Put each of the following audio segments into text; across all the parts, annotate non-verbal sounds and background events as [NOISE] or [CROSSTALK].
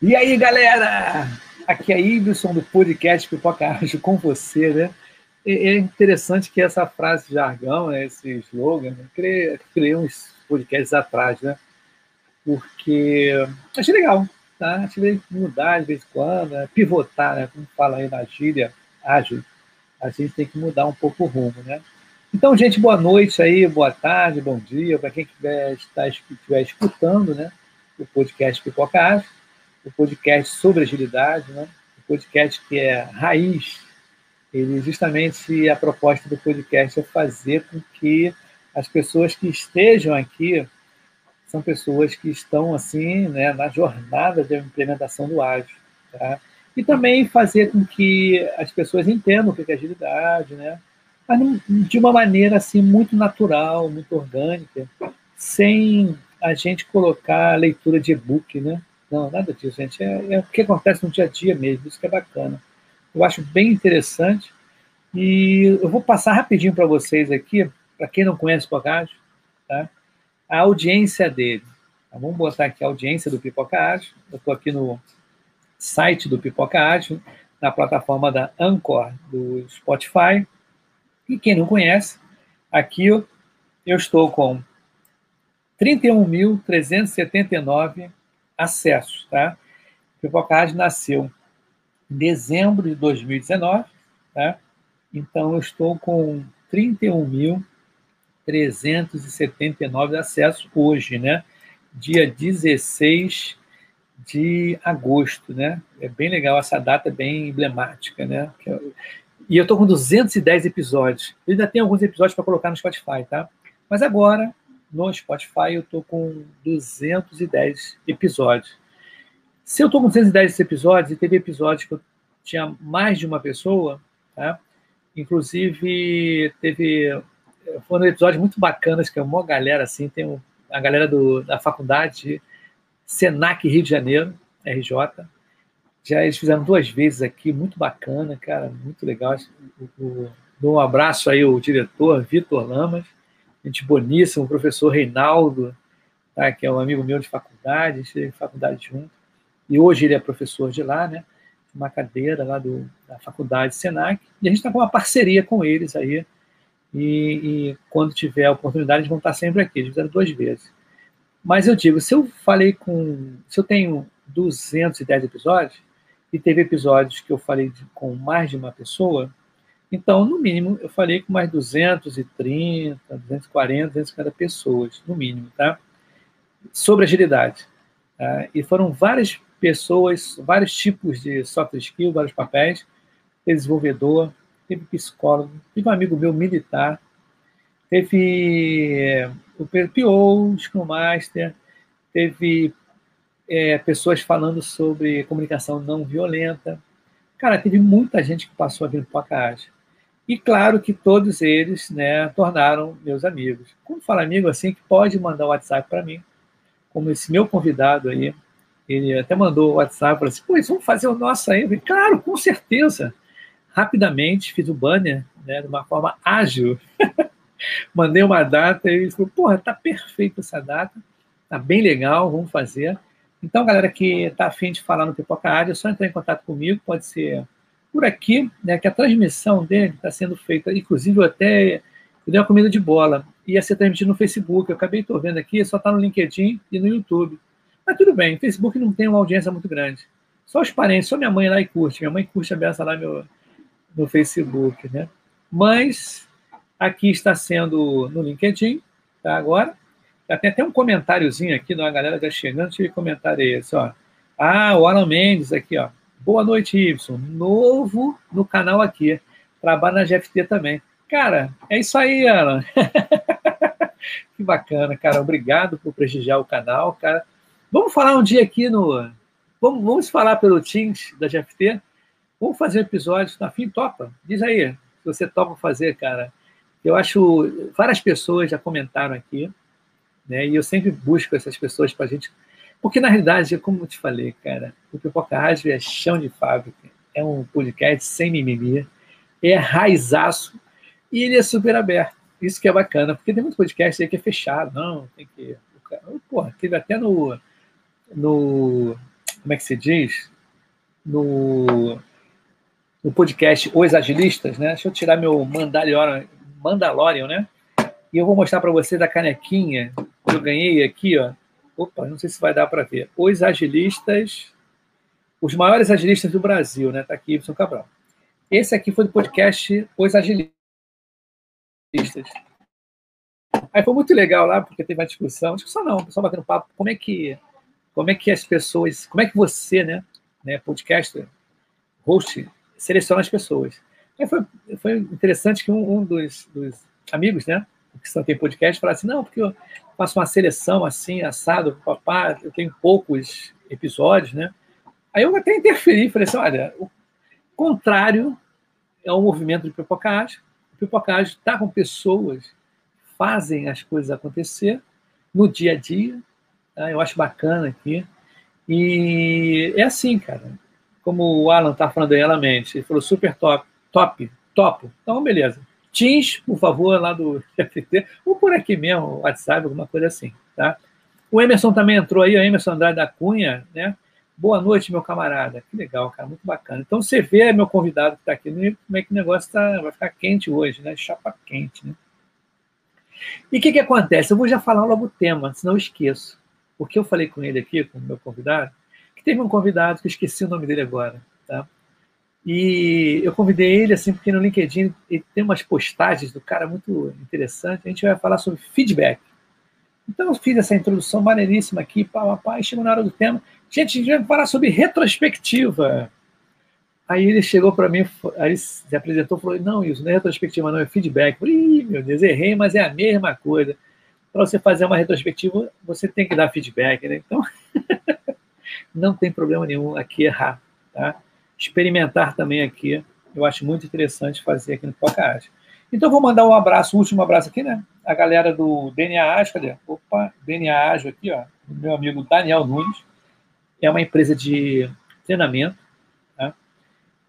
E aí, galera? Aqui é Ibson do podcast Pipoca Ágil com você, né? É interessante que essa frase jargão, né, esse slogan, né? criei, criei uns podcasts atrás, né? Porque achei legal, tá? Achei mudar de vez em quando, né? pivotar, né? Como fala aí na gíria ágil, a gente tem que mudar um pouco o rumo, né? Então, gente, boa noite aí, boa tarde, bom dia, para quem estiver escutando, né? O podcast Pipoca Ágil o podcast sobre agilidade, né? o podcast que é raiz. Ele justamente a proposta do podcast é fazer com que as pessoas que estejam aqui são pessoas que estão assim, né, na jornada de implementação do ágil, tá? E também fazer com que as pessoas entendam o que é agilidade, né? Mas de uma maneira assim muito natural, muito orgânica, sem a gente colocar a leitura de e-book, né? Não, nada disso, gente. É, é, o que acontece no dia a dia mesmo, isso que é bacana. Eu acho bem interessante. E eu vou passar rapidinho para vocês aqui, para quem não conhece o Pipocágio, tá? a audiência dele. Tá? Vamos botar aqui a audiência do Pipocágio. Eu estou aqui no site do Pipocágio, na plataforma da Anchor do Spotify. E quem não conhece, aqui eu estou com 31.379 acessos. Tá? O Pipocard nasceu em dezembro de 2019, tá? então eu estou com 31.379 acessos hoje, né? dia 16 de agosto. Né? É bem legal, essa data é bem emblemática. Né? E eu estou com 210 episódios. Eu ainda tem alguns episódios para colocar no Spotify, tá? Mas agora, no Spotify eu estou com 210 episódios. Se eu estou com 210 episódios, e teve episódios que eu tinha mais de uma pessoa, tá? inclusive teve foram episódios muito bacanas, que é uma galera assim, tem a galera do, da faculdade Senac Rio de Janeiro, RJ, já eles fizeram duas vezes aqui, muito bacana, cara, muito legal. Um abraço aí ao diretor Vitor Lamas, gente boníssima, o professor Reinaldo, tá, que é um amigo meu de faculdade, a gente teve faculdade junto, e hoje ele é professor de lá, né, uma cadeira lá do, da faculdade Senac, e a gente está com uma parceria com eles aí, e, e, quando tiver a oportunidade, eles vão estar sempre aqui, eles fizeram duas vezes. Mas eu digo, se eu falei com, se eu tenho 210 episódios, e teve episódios que eu falei de, com mais de uma pessoa, então, no mínimo, eu falei com mais 230, 240, 250 pessoas, no mínimo, tá? Sobre agilidade. Tá? E foram várias pessoas, vários tipos de soft skill, vários papéis. Teve desenvolvedor, teve psicólogo, teve um amigo meu militar, teve o PO, Scrum Master, teve é, pessoas falando sobre comunicação não violenta. Cara, teve muita gente que passou a vir para o Pacaage. E claro que todos eles né, tornaram meus amigos. Como fala amigo assim, que pode mandar o WhatsApp para mim, como esse meu convidado aí, ele até mandou o WhatsApp, falou assim, pô, vamos fazer o nosso aí. Falei, claro, com certeza. Rapidamente fiz o banner né, de uma forma ágil. [LAUGHS] Mandei uma data e ele falou, porra, tá perfeita essa data, tá bem legal, vamos fazer. Então, galera que está afim de falar no Pipoca Área, é só entrar em contato comigo, pode ser por aqui, né, que a transmissão dele está sendo feita, inclusive eu até eu dei uma comida de bola, ia ser transmitido no Facebook, eu acabei tô vendo aqui, só está no LinkedIn e no YouTube. Mas tudo bem, o Facebook não tem uma audiência muito grande. Só os parentes, só minha mãe lá e curte. Minha mãe curte a beça lá no, no Facebook, né? Mas aqui está sendo no LinkedIn, tá? Agora. Tem até um comentáriozinho aqui, a galera já chegando, deixa eu comentar esse, ó. Ah, o Alan Mendes aqui, ó. Boa noite, Ibson. Novo no canal aqui. Trabalho na GFT também. Cara, é isso aí, Alan. [LAUGHS] que bacana, cara. Obrigado por prestigiar o canal, cara. Vamos falar um dia aqui no. Vamos, vamos falar pelo Teams da GFT? Vamos fazer um episódio. Tá fim? Topa? Diz aí, se você topa fazer, cara. Eu acho. Várias pessoas já comentaram aqui, né? E eu sempre busco essas pessoas para a gente porque, na realidade, como eu te falei, cara, o Pipoca Rádio é chão de fábrica, é um podcast sem mimimi, é raizaço e ele é super aberto. Isso que é bacana, porque tem muito podcast aí que é fechado, não, tem que... Porra, teve até no, no, como é que se diz? No, no podcast Os Agilistas, né? Deixa eu tirar meu Mandalorian, Mandalorian né? E eu vou mostrar para você da canequinha que eu ganhei aqui, ó. Opa, não sei se vai dar para ver. Os Agilistas, os maiores agilistas do Brasil, né? Tá aqui, Y Cabral. Esse aqui foi do podcast Os Agilistas. Aí foi muito legal lá, porque teve uma discussão, discussão não, o pessoal batendo papo, como é que, como é que as pessoas, como é que você, né, né podcaster, host, seleciona as pessoas. Aí foi, foi interessante que um, um dos, dos, amigos, né, que são tem podcast, falaram assim, não, porque eu faço uma seleção assim, assado, papá, eu tenho poucos episódios, né, aí eu até interferi, falei assim, olha, o contrário é o movimento de pipocagem, o pipocagem está com pessoas fazem as coisas acontecer no dia a dia. Tá? Eu acho bacana aqui. E é assim, cara. Como o Alan está falando aí, ela mente. Ele falou super top, top, topo. Então, beleza. Teams, por favor, lá do [LAUGHS] FT, ou por aqui mesmo, WhatsApp, alguma coisa assim, tá? O Emerson também entrou aí, o Emerson Andrade da Cunha, né? Boa noite, meu camarada. Que legal, cara, muito bacana. Então você vê meu convidado que está aqui, como é que o negócio tá, vai ficar quente hoje, né? Chapa quente, né? E o que, que acontece? Eu vou já falar logo o tema, senão eu esqueço. Porque eu falei com ele aqui, com o meu convidado, que teve um convidado que eu esqueci o nome dele agora. Tá? E eu convidei ele, assim, porque no LinkedIn ele tem umas postagens do cara muito interessante. A gente vai falar sobre feedback. Então eu fiz essa introdução maneiríssima aqui, pá, pá, pá, e chegou na hora do tema. Gente, a gente vai falar sobre retrospectiva. Aí ele chegou para mim, aí se apresentou falou: Não, isso não é retrospectiva, não, é feedback. Eu falei, Ih, meu Deus, errei, mas é a mesma coisa. Para você fazer uma retrospectiva, você tem que dar feedback, né? Então, [LAUGHS] não tem problema nenhum aqui errar, tá? Experimentar também aqui, eu acho muito interessante fazer aqui no Podcast. Então, vou mandar um abraço, um último abraço aqui, né? A galera do DNA Ágil, cadê? Opa, DNA Ágil aqui, ó. Meu amigo Daniel Nunes. É uma empresa de treinamento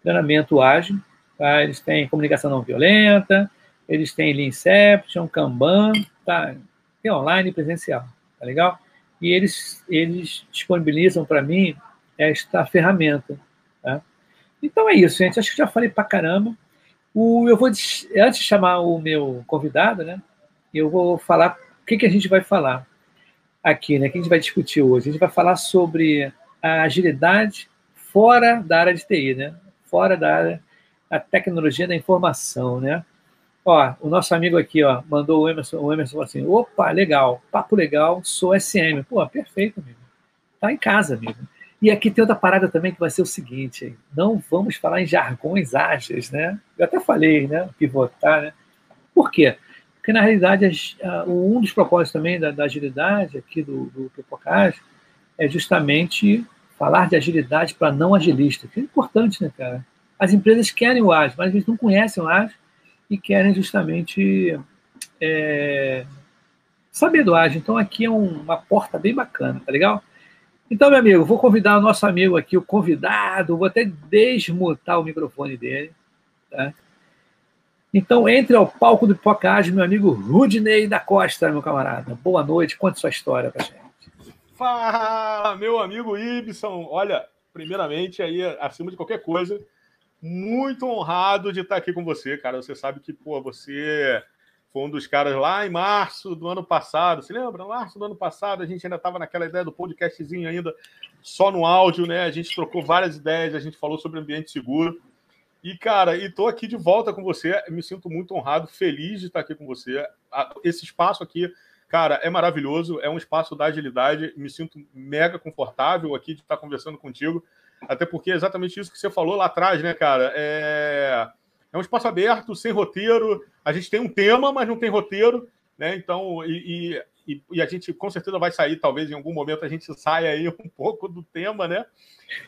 treinamento ágil. Tá? Eles têm comunicação não violenta, eles têm Lean Kanban, tá? tem online e presencial, tá legal? E eles, eles disponibilizam para mim esta ferramenta. Então é isso, gente. Acho que já falei para caramba. O, eu vou, antes de chamar o meu convidado, né? Eu vou falar o que, que a gente vai falar aqui, né? O que a gente vai discutir hoje? A gente vai falar sobre a agilidade fora da área de TI, né? fora da área da tecnologia da informação, né? Ó, o nosso amigo aqui, ó, mandou o Emerson, o Emerson falou assim, opa, legal, papo legal, sou SM. Pô, perfeito, amigo. Tá em casa, amigo. E aqui tem outra parada também que vai ser o seguinte, não vamos falar em jargões ágeis, né? Eu até falei, né, pivotar, né? Por quê? Porque, na realidade, um dos propósitos também da, da agilidade aqui do, do é justamente falar de agilidade para não agilista, que é importante, né, cara? As empresas querem o ágil, mas eles não conhecem o ágil e querem justamente é, saber do ágil. Então, aqui é um, uma porta bem bacana, tá legal? Então, meu amigo, vou convidar o nosso amigo aqui, o convidado, vou até desmutar o microfone dele, tá? Então, entre ao palco do Pipocage, meu amigo Rudney da Costa, meu camarada. Boa noite, conte sua história pra gente. Fala, meu amigo Ibson. Olha, primeiramente, aí, acima de qualquer coisa, muito honrado de estar aqui com você, cara. Você sabe que, pô, você foi um dos caras lá em março do ano passado. Se lembra? Março do ano passado, a gente ainda estava naquela ideia do podcastzinho ainda só no áudio, né? A gente trocou várias ideias, a gente falou sobre ambiente seguro. E, cara, e tô aqui de volta com você. Me sinto muito honrado, feliz de estar aqui com você. Esse espaço aqui Cara, é maravilhoso, é um espaço da agilidade, me sinto mega confortável aqui de estar conversando contigo, até porque é exatamente isso que você falou lá atrás, né, cara? É, é um espaço aberto, sem roteiro, a gente tem um tema, mas não tem roteiro, né? Então, e, e, e a gente com certeza vai sair, talvez em algum momento a gente [LAUGHS] saia aí um pouco do tema, né?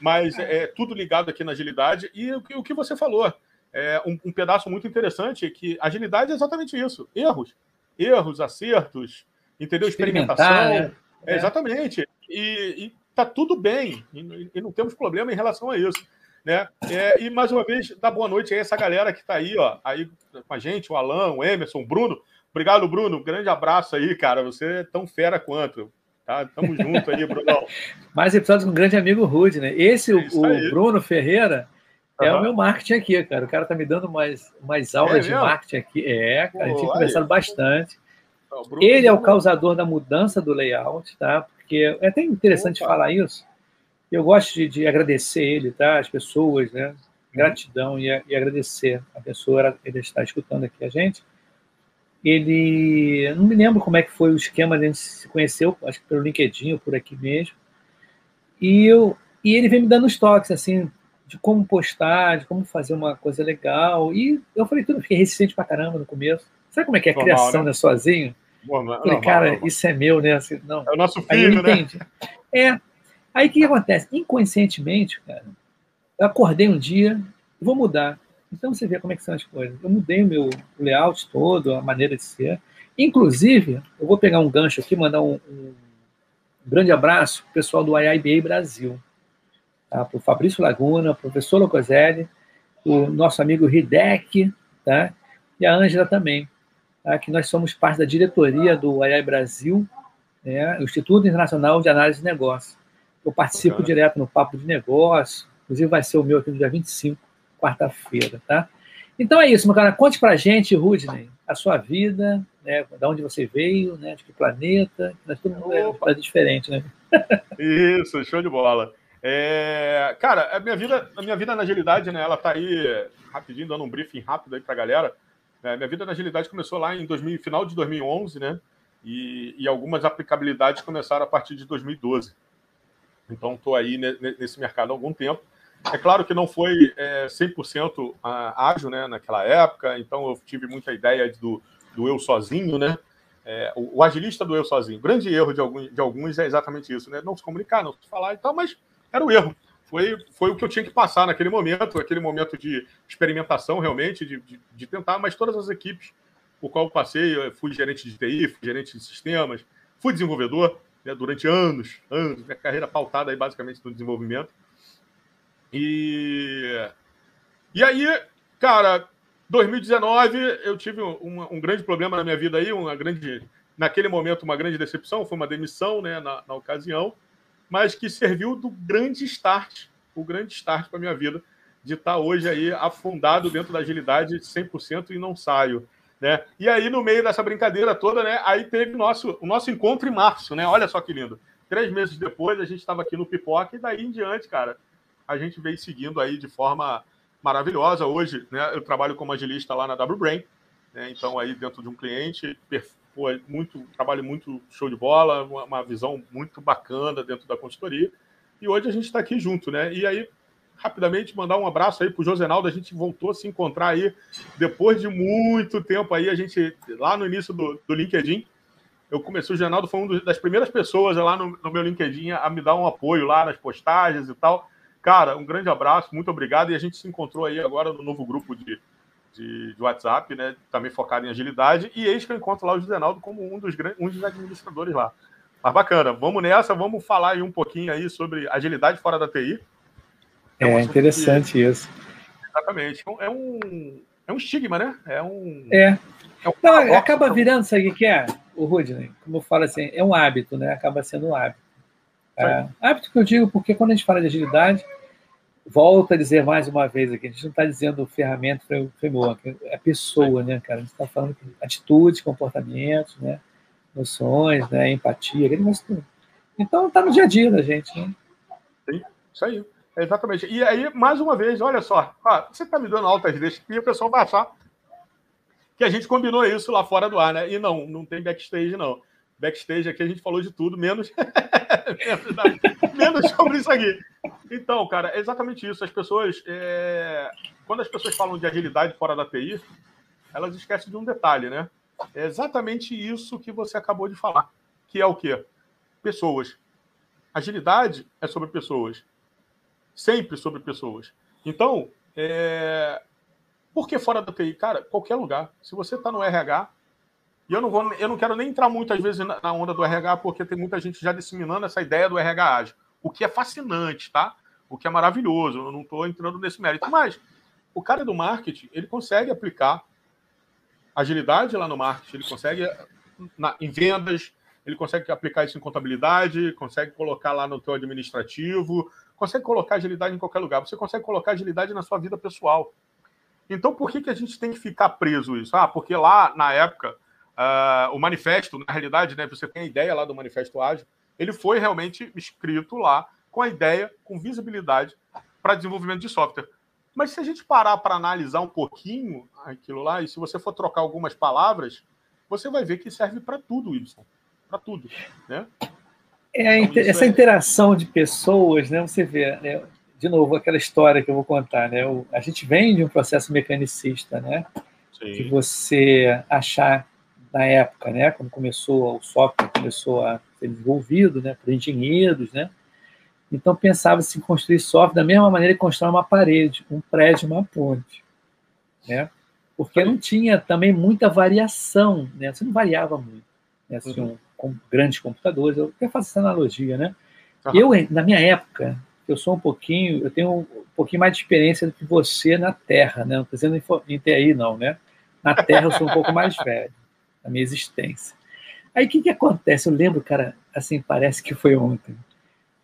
Mas é tudo ligado aqui na agilidade, e o, o que você falou, é um, um pedaço muito interessante, é que agilidade é exatamente isso, erros. Erros, acertos, entendeu? Experimentação. Né? É, exatamente. E, e tá tudo bem. E, e, não temos problema em relação a isso. Né? É, e mais uma vez, dá boa noite a essa galera que está aí, ó, aí com a gente, o Alan, o Emerson, o Bruno. Obrigado, Bruno. grande abraço aí, cara. Você é tão fera quanto. Tá? Tamo junto aí, Bruno. [LAUGHS] Mais episódios com o grande amigo Rude, né? Esse, é o, Bruno Ferreira, é uhum. o meu marketing aqui, cara. O cara tá me dando mais, mais aulas é de marketing aqui. É, cara, a gente tem conversado bastante. Ele é o causador da mudança do layout, tá? Porque é até interessante Opa. falar isso. Eu gosto de, de, agradecer ele, tá? As pessoas, né? Gratidão e, e agradecer a pessoa, ele está escutando aqui a gente ele não me lembro como é que foi o esquema, a gente se conheceu, acho que pelo LinkedIn ou por aqui mesmo. E eu e ele vem me dando os toques assim de como postar, de como fazer uma coisa legal. E eu falei tudo, fiquei resistente pra caramba no começo. Sabe como é que é a normal, criação, né? né sozinho? Normal, falei, normal, cara, normal. isso é meu, né? Assim, não. É o nosso filho, né? É. Aí o que acontece? Inconscientemente, cara, eu acordei um dia vou mudar. Então você vê como é que são as coisas. Eu mudei o meu layout todo, a maneira de ser. Inclusive, eu vou pegar um gancho aqui, mandar um, um grande abraço para o pessoal do IIBA Brasil. Tá? Para o Fabrício Laguna, professor Locoselli, o nosso amigo Hidek, tá? e a Ângela também, tá? que nós somos parte da diretoria do II Brasil, né? Instituto Internacional de Análise de Negócios. Eu participo direto no Papo de Negócio, inclusive vai ser o meu aqui no dia 25 quarta-feira, tá? Então é isso, meu cara. Conte pra gente, Rudney, a sua vida, né? Da onde você veio, né? De que planeta. Nós todo mundo é um diferente, né? Isso, show de bola. É, cara, a minha vida, a minha vida na agilidade, né? Ela tá aí rapidinho dando um briefing rápido aí pra galera. É, minha vida na agilidade começou lá em 2000, final de 2011, né? E, e algumas aplicabilidades começaram a partir de 2012. Então, estou aí nesse mercado há algum tempo. É claro que não foi é, 100% ágil né, naquela época, então eu tive muita ideia do, do eu sozinho, né? É, o, o, agilista do eu sozinho. O grande erro de alguns, de alguns é exatamente isso, né? Não se comunicar, não se falar e tal, mas era o erro. Foi, foi o que eu tinha que passar naquele momento, aquele momento de experimentação realmente, de, de, de tentar, mas todas as equipes por qual eu passei, eu fui gerente de TI, fui gerente de sistemas, fui desenvolvedor né, durante anos, anos, minha carreira pautada aí basicamente no desenvolvimento. E, e aí, cara, 2019 eu tive um, um, grande problema na minha vida aí, uma grande, naquele momento, uma grande decepção, foi uma demissão né, na, na ocasião, mas que serviu do grande start, o grande start para minha vida, de estar tá hoje aí afundado dentro da agilidade 100% e não saio. Né? E aí, no meio dessa brincadeira toda, né, aí teve nosso, o nosso encontro em março, né? Olha só que lindo. Três meses depois, a gente estava aqui no Pipoca e daí em diante, cara, a gente vem seguindo aí de forma maravilhosa. Hoje, né, eu trabalho como agilista lá na WBrain, né, então aí dentro de um cliente, pô, é muito, trabalho muito show de bola, uma, uma, visão muito bacana dentro da consultoria. E hoje a gente está aqui junto, né? E aí, rapidamente, mandar um abraço aí para o Josenaldo, a gente voltou a se encontrar aí depois de muito tempo aí, a gente, lá no início do, do LinkedIn, eu comecei, o Josenaldo foi uma das primeiras pessoas lá no, no meu LinkedIn a me dar um apoio lá nas postagens e tal. Cara, um grande abraço, muito obrigado. E a gente se encontrou aí agora no novo grupo de, de, de WhatsApp, né? Também focado em agilidade. E eis que eu encontro lá o Zenaldo como um dos, um dos administradores lá. Mas bacana, vamos nessa, vamos falar aí um pouquinho aí sobre agilidade fora da TI. É, é interessante que... isso. Exatamente. É um, é um estigma, né? É um. É. é um Não, acaba virando, sabe o que é, o Rudney? Como eu falo assim, é um hábito, né? Acaba sendo um hábito. É, hábito que eu digo porque quando a gente fala de agilidade, volta a dizer mais uma vez aqui, a gente não está dizendo ferramenta, framework, é pessoa, né, cara? A gente está falando de atitudes, comportamentos, né? Noções, né? Empatia, aquele negócio tudo. Então está no dia a dia da gente, né? Sim, isso aí. Exatamente. E aí, mais uma vez, olha só, ah, você está me dando altas deixas e o pessoal vai achar que a gente combinou isso lá fora do ar, né? E não, não tem backstage, não backstage aqui a gente falou de tudo, menos, [LAUGHS] menos sobre isso aqui. Então, cara, é exatamente isso. As pessoas, é... quando as pessoas falam de agilidade fora da TI, elas esquecem de um detalhe, né? É exatamente isso que você acabou de falar, que é o quê? Pessoas. Agilidade é sobre pessoas. Sempre sobre pessoas. Então, é... por que fora da TI? Cara, qualquer lugar. Se você está no RH, e eu não, vou, eu não quero nem entrar muitas vezes na onda do RH, porque tem muita gente já disseminando essa ideia do RH ágil. O que é fascinante, tá? O que é maravilhoso. Eu não estou entrando nesse mérito. Mas o cara do marketing, ele consegue aplicar agilidade lá no marketing, ele consegue na, em vendas, ele consegue aplicar isso em contabilidade, consegue colocar lá no teu administrativo, consegue colocar agilidade em qualquer lugar. Você consegue colocar agilidade na sua vida pessoal. Então, por que, que a gente tem que ficar preso isso? Ah, porque lá, na época, uh, o manifesto, na realidade, né, você tem a ideia lá do manifesto ágil, ele foi realmente escrito lá com a ideia, com visibilidade para desenvolvimento de software. Mas se a gente parar para analisar um pouquinho aquilo lá, e se você for trocar algumas palavras, você vai ver que serve para tudo, Wilson. Para tudo. Né? É, então, essa é... interação de pessoas, né? Você vê, né? de novo, aquela história que eu vou contar, né? O, a gente vem de um processo mecanicista, né? Sim. Que você achar na época, né? Quando começou o software começou a ser desenvolvido, né? Por engenheiros, né? Então pensava-se em construir software da mesma maneira que constrói uma parede, um prédio, uma ponte, né? Porque não tinha também muita variação, né? Você não variava muito, né? Você uhum. Com grandes computadores. Eu até faço essa analogia, né? Uhum. Eu na minha época, eu sou um pouquinho, eu tenho um pouquinho mais de experiência do que você na Terra, né? Não estou dizendo em TI, não, né? Na Terra eu sou um pouco mais velho, na minha existência. Aí o que, que acontece? Eu lembro, cara, assim, parece que foi ontem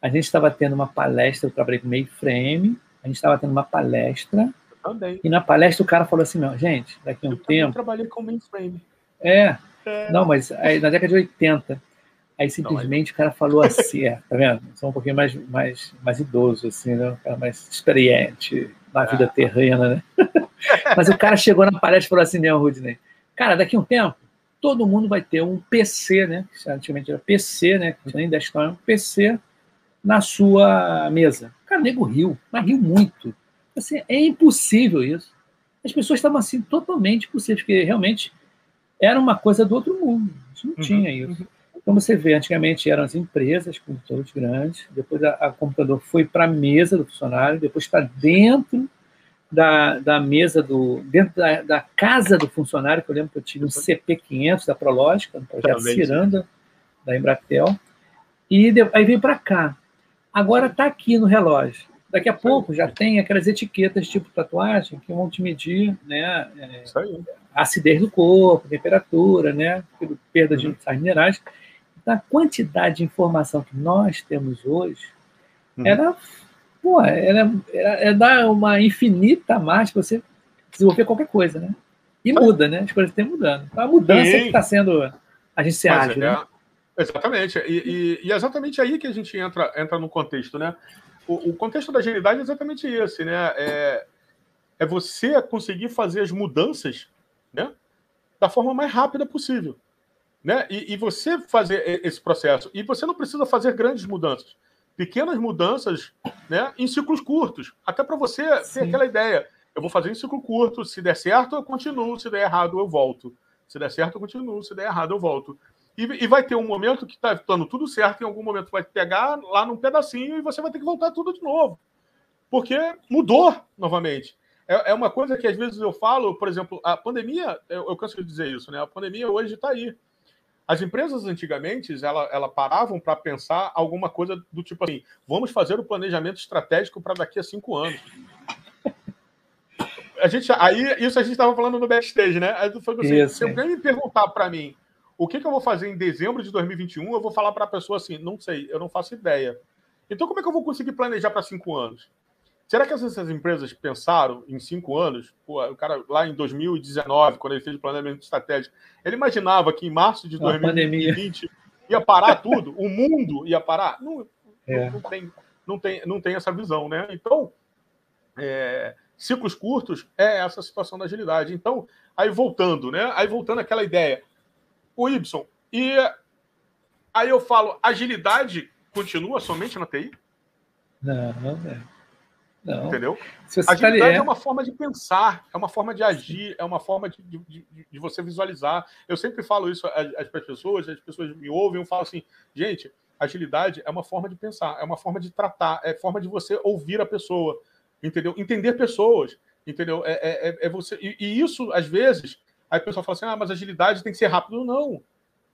a gente estava tendo uma palestra, eu trabalhei com frame, a gente estava tendo uma palestra, também. e na palestra o cara falou assim, não, gente, daqui a um eu tempo... Eu trabalhei com mainframe. É. não, mas aí, na década de 80, aí simplesmente não, o cara falou assim, é, tá vendo? Sou um pouquinho mais, mais, mais idoso, assim, né? Um cara mais experiente na vida é. terrena, né? [LAUGHS] mas o cara chegou na palestra e falou assim, né, Rudney, cara, daqui a um tempo, todo mundo vai ter um PC, né? Que antigamente era PC, né? Que nem desktop, um PC na sua mesa. Cara, o nego riu, mas riu muito. Assim, é impossível isso. As pessoas estavam assim totalmente impossíveis, porque realmente era uma coisa do outro mundo. A gente não uhum, tinha isso. Uhum. Então você vê, antigamente eram as empresas, computadores grandes, depois a, a computador foi para a mesa do funcionário, depois está dentro da, da mesa do. dentro da, da, casa do funcionário, que eu lembro que eu tive um CP500 da Prológica, um projeto Ciranda, da Embratel, e de, aí veio para cá. Agora está aqui no relógio. Daqui a pouco já tem aquelas etiquetas tipo tatuagem que vão te medir né, é, a acidez do corpo, temperatura, né, perda de uhum. sais minerais. Então, a quantidade de informação que nós temos hoje uhum. era, pô, era, era, é dar uma infinita margem para você desenvolver qualquer coisa, né? E muda, né? As coisas estão mudando. Então, a mudança Sim. que está sendo a gente se ágil, é, né? Exatamente. E, e, e, é exatamente aí que a gente entra, entra no contexto, né? O, o contexto da agilidade é exatamente esse, né? É, é você conseguir fazer as mudanças, né? Da forma mais rápida possível, né? E, e você fazer esse processo. E você não precisa fazer grandes mudanças. Pequenas mudanças, né? Em ciclos curtos. Até para você Sim. ter aquela ideia. Eu vou fazer em ciclo curto. Se der certo, eu continuo. Se der errado, eu volto. Se der certo, eu continuo. Se der errado, eu volto. E, e vai ter um momento que está dando tudo certo, em algum momento vai pegar lá num pedacinho e você vai ter que voltar tudo de novo. Porque mudou novamente. É, é uma coisa que às vezes eu falo, por exemplo, a pandemia, eu, eu canso de dizer isso, né? A pandemia hoje está aí. As empresas antigamente, ela, ela paravam para pensar alguma coisa do tipo assim: vamos fazer o planejamento estratégico para daqui a cinco anos. A gente, aí, isso a gente estava falando no backstage, né? Assim, se alguém me perguntar para mim o que, que, eu vou fazer em dezembro de 2021? Eu vou falar para a pessoa assim: não sei, eu não faço ideia. Então, como é que eu vou conseguir planejar para cinco anos? Será que essas, empresas pensaram em cinco anos? Pô, o cara lá em 2019, quando ele fez o planejamento estratégico, ele imaginava que em março de 2020 ia parar tudo, o mundo ia parar? Não, é. não, tem, não, tem, não tem essa visão, né? Então, é, ciclos curtos é essa situação da agilidade. Então, aí voltando, né? Aí voltando àquela ideia, o Y. E aí eu falo, agilidade continua somente na TI? Não, não é. Não. Entendeu? Agilidade tá é... é uma forma de pensar, é uma forma de agir, é uma forma de, de, de você visualizar. Eu sempre falo isso às pessoas, as pessoas me ouvem e falam assim, gente, agilidade é uma forma de pensar, é uma forma de tratar, é forma de você ouvir a pessoa, entendeu? Entender pessoas, entendeu? É, é, é, é você e, e, isso às vezes Aí o pessoal fala assim: ah, mas agilidade tem que ser rápido. Não.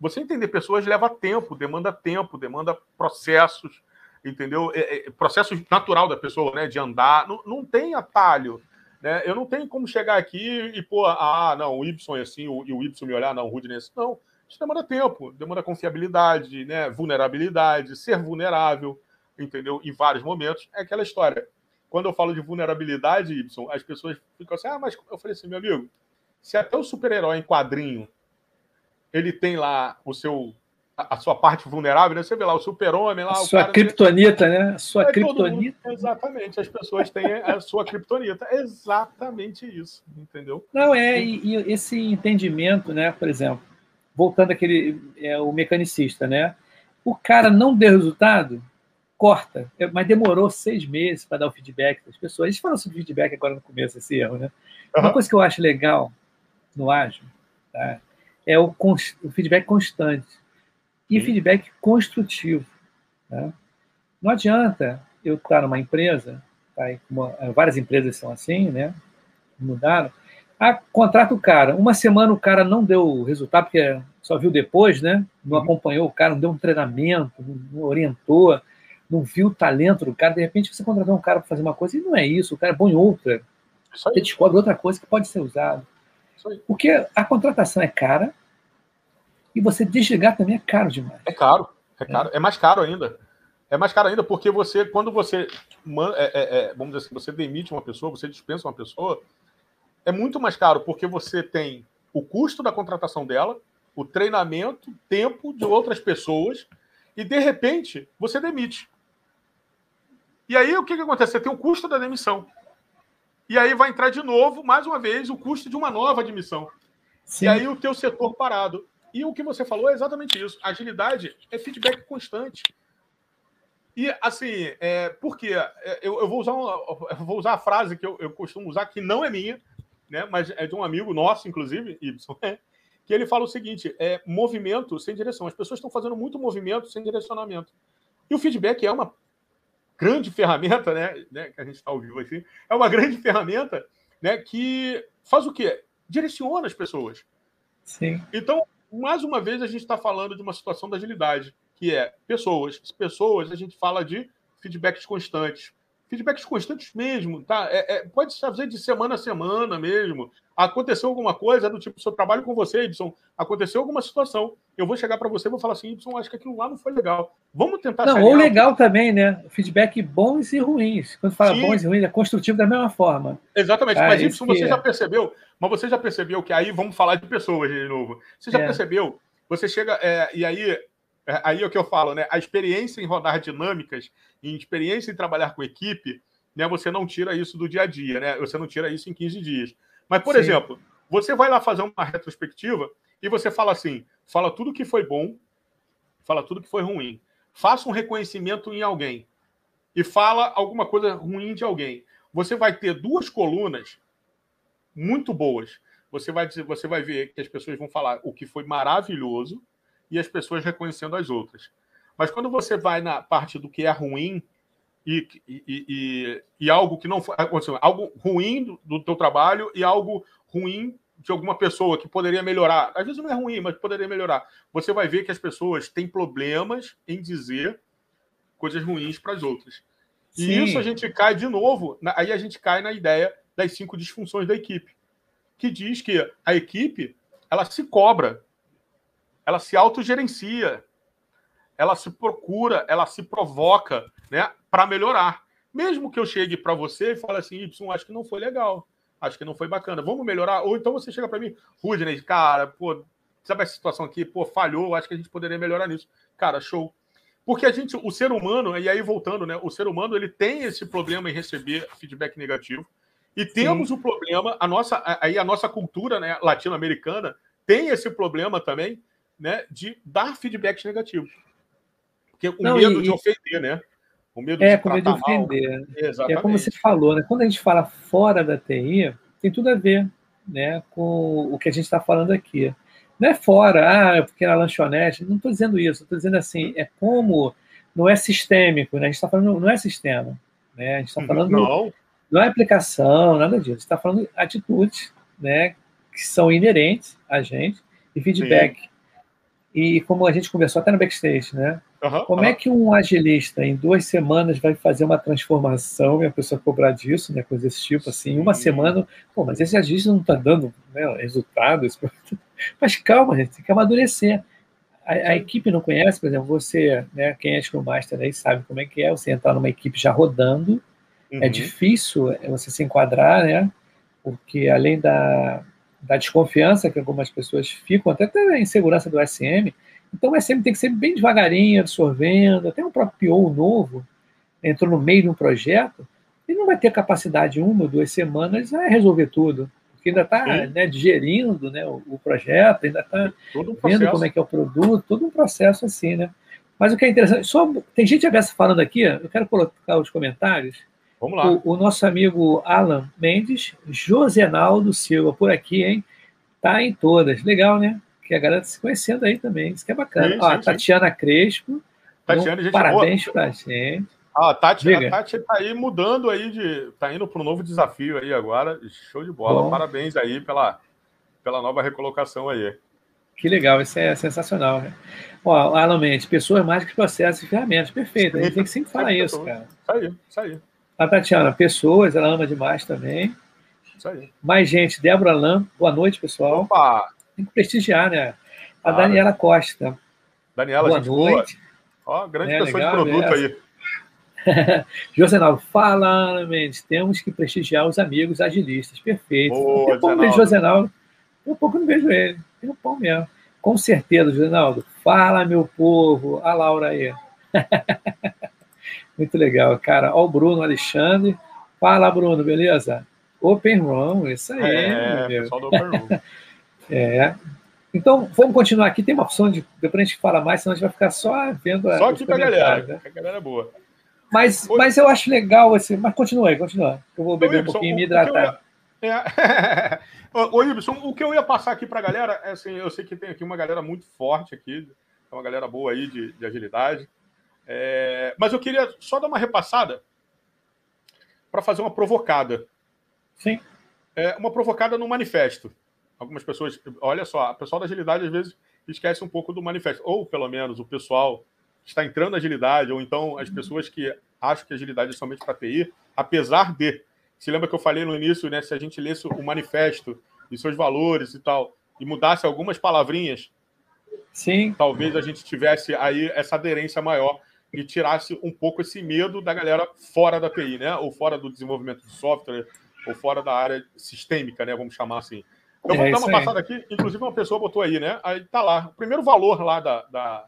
Você entender pessoas leva tempo, demanda tempo, demanda processos, entendeu? É, é, processo natural da pessoa, né? De andar. Não, não tem atalho. Né? Eu não tenho como chegar aqui e pôr, ah, não, o Y é assim, o, e o Y me olhar, não, o Rudy é assim. Não. Isso demanda tempo, demanda confiabilidade, né? vulnerabilidade, ser vulnerável, entendeu? Em vários momentos. É aquela história. Quando eu falo de vulnerabilidade, Y, as pessoas ficam assim, ah, mas eu falei assim, meu amigo, se até o super-herói em quadrinho ele tem lá o seu a, sua parte vulnerável, né? Você vê lá o super-homem lá. A sua criptonita, né? A sua é criptonita. exatamente, as pessoas têm a sua criptonita. Exatamente isso, entendeu? Não, é, e, e, esse entendimento, né? Por exemplo, voltando àquele, é, o mecanicista, né? O cara não deu resultado, corta. É, mas demorou seis meses para dar o feedback das pessoas. A gente falou sobre feedback agora no começo, esse erro, né? Uhum. Uma coisa que eu acho legal no ágil, tá? É o, o feedback constante e Sim. feedback construtivo. Né? Não adianta eu estar numa empresa, tá, uma, várias empresas são assim, né? Mudaram. Ah, contrata o cara. Uma semana o cara não deu resultado, porque só viu depois, né? Não uhum. acompanhou o cara, não deu um treinamento, não, não orientou, não viu o talento do cara. De repente você contratou um cara para fazer uma coisa e não é isso, o cara é bom em outra. Você descobre outra coisa que pode ser usada. Porque a contratação é cara, e você desligar também é caro demais. É caro, é caro. É, é mais caro ainda. É mais caro ainda porque você, quando você, é, é, é, vamos dizer assim, você demite uma pessoa, você dispensa uma pessoa, é muito mais caro porque você tem o custo da contratação dela, o treinamento, tempo de outras pessoas e de repente você demite. E aí o que, que acontece? Você tem o custo da demissão. E aí vai entrar de novo, mais uma vez, o custo de uma nova admissão. Sim. E aí o teu setor parado. E o que você falou é exatamente isso. Agilidade é feedback constante. E, assim, é, por quê? É, eu, eu, vou usar uma, eu vou usar a frase que eu, eu, costumo usar, que não é minha, né, mas é de um amigo nosso, inclusive, Y, é, que ele fala o seguinte: é movimento sem direção. As pessoas estão fazendo muito movimento sem direcionamento. E o feedback é uma grande ferramenta, né, né que a gente está ao vivo assim, é uma grande ferramenta né, que faz o quê? Direciona as pessoas. Sim. Então, mais uma vez, a gente está falando de uma situação da agilidade, que é pessoas. Pessoas, a gente fala de feedbacks constantes. Feedbacks constantes mesmo, tá? É, é, pode fazer de semana a semana mesmo. Aconteceu alguma coisa do tipo, se eu trabalho com você, Y, aconteceu alguma situação. Eu vou chegar para você e vou falar assim, Y, acho que aquilo lá não foi legal. Vamos tentar. Não, ou legal também, né? Feedback bons e ruins. Quando fala Sim. bons e ruins, é construtivo da mesma forma. Exatamente. Ah, Mas, Y, você é. já percebeu mas você já percebeu que aí vamos falar de pessoas de novo. Você já é. percebeu? Você chega é, e aí é, aí é o que eu falo, né? A experiência em rodar dinâmicas, em experiência em trabalhar com equipe, né? Você não tira isso do dia a dia, né? Você não tira isso em 15 dias. Mas, por Sim. exemplo, você vai lá fazer uma retrospectiva e você fala assim: fala tudo que foi bom, fala tudo que foi ruim. Faça um reconhecimento em alguém e fala alguma coisa ruim de alguém. Você vai ter duas colunas muito boas. Você vai, dizer, você vai ver que as pessoas vão falar o que foi maravilhoso e as pessoas reconhecendo as outras. Mas quando você vai na parte do que é ruim e, e, e, e algo que não foi. Algo ruim do, do teu trabalho e algo ruim de alguma pessoa que poderia melhorar. Às vezes não é ruim, mas poderia melhorar. Você vai ver que as pessoas têm problemas em dizer coisas ruins para as outras. Sim. E isso a gente cai de novo, aí a gente cai na ideia das cinco disfunções da equipe, que diz que a equipe ela se cobra, ela se autogerencia, ela se procura, ela se provoca né, para melhorar. Mesmo que eu chegue para você e fale assim, Y, acho que não foi legal, acho que não foi bacana, vamos melhorar. Ou então você chega para mim, Rudney, cara, pô, sabe essa situação aqui, pô, falhou, acho que a gente poderia melhorar nisso. Cara, show. Porque a gente, o ser humano, e aí voltando, né, o ser humano ele tem esse problema em receber feedback negativo. E temos Sim. o problema, a nossa, aí a nossa cultura né, latino-americana tem esse problema também, né, de dar feedbacks negativos. Porque o Não, medo e, de ofender, né? O medo é, de com medo de ofender. Exatamente. É como você falou, né? Quando a gente fala fora da TI, tem tudo a ver né, com o que a gente está falando aqui. Não é fora, ah, é porque na lanchonete, não estou dizendo isso, estou dizendo assim, é como não é sistêmico, né? A gente está falando, não é sistema. Né? A gente está falando não. Não é aplicação, nada disso. está falando de atitudes, né, que são inerentes a gente e feedback. Sim. E como a gente conversou até no backstage, né? Uhum, Como uhum. é que um agilista em duas semanas vai fazer uma transformação e a pessoa cobrar disso, né? Coisa desse tipo, assim, uma semana, pô, mas esse agilista não está dando né, resultados. [LAUGHS] Mas calma, gente, tem que amadurecer. A, a, equipe não conhece, por exemplo, você, né, quem é Scrum Master aí sabe como é que é, você entrar numa equipe já rodando, é uhum. é difícil você se enquadrar, né? Porque além da, da desconfiança que algumas pessoas ficam, até a insegurança do SM, então o SM tem que ser bem devagarinho, absorvendo, até um próprio PO novo entrou no meio de um projeto, ele não vai ter capacidade uma ou duas semanas a resolver tudo, porque ainda está né, digerindo né, o, o projeto, ainda está um vendo como é que é o produto, todo um processo assim, né? Mas o que é interessante, só tem gente aberta falando aqui, eu quero colocar os comentários. Vamos lá. O, o, nosso amigo Alan Mendes, Josenaldo Silva, por aqui, hein? Tá em todas. Legal, né? Que a galera tá se conhecendo aí também. Isso que é bacana. Sim, Ó, sim, Tatiana sim. Crespo. Tatiana, um, gente parabéns boa. pra gente. Ah, a Tati, a Tati tá aí mudando aí de. tá indo para um novo desafio aí agora. Show de bola. Bom. Parabéns aí pela, pela nova recolocação aí. Que legal, isso é sensacional. Né? Ó, Alan Mendes, pessoas mais que processos e ferramentas. Perfeito. A gente tem que sempre falar isso, cara. Isso aí, isso aí. A Tatiana, pessoas, ela ama demais também. Isso aí. Mais gente, Débora Lam, boa noite, pessoal. Opa! Tem que prestigiar, né? A Daniela Costa. Daniela, boa noite. Ó, grande é, pessoa legal, de produto aí. [LAUGHS] Josenaldo, fala, Mendes, temos que prestigiar os amigos agilistas. Perfeito. Boa, tem um pouco Josenaldo. Tem um pouco não vejo ele. Tem um pão mesmo. Com certeza, Josenaldo. Fala, meu povo. A Laura aí. [LAUGHS] Muito legal, cara. Ó, o Bruno Alexandre. Fala, Bruno, beleza? Open Room, isso aí. É, meu. pessoal do Open Room. [LAUGHS] é. Então, vamos continuar aqui. Tem uma opção de. Depois a gente fala mais, senão a gente vai ficar só vendo. Só aqui pra galera. Né? A galera é boa. Mas, mas eu acho legal assim. Mas continua aí, continua. Eu vou beber Ô, um pouquinho e me hidratar. Eu ia... é... [LAUGHS] Ô, Ibson, o que eu ia passar aqui pra galera é assim: eu sei que tem aqui uma galera muito forte aqui, uma galera boa aí de, de agilidade. É, mas eu queria só dar uma repassada para fazer uma provocada. Sim. É, uma provocada no manifesto. Algumas pessoas, olha só, o pessoal da agilidade às vezes esquece um pouco do manifesto, ou pelo menos o pessoal que está entrando na agilidade, ou então as pessoas que acham que a agilidade é somente para TI, apesar de. Se lembra que eu falei no início, né? Se a gente lesse o manifesto e seus valores e tal, e mudasse algumas palavrinhas, Sim. talvez a gente tivesse aí essa aderência maior e tirasse um pouco esse medo da galera fora da TI, né? Ou fora do desenvolvimento de software, ou fora da área sistêmica, né? Vamos chamar assim. Então, vamos é dar uma passada aqui. Inclusive, uma pessoa botou aí, né? Aí tá lá. O primeiro valor lá da, da,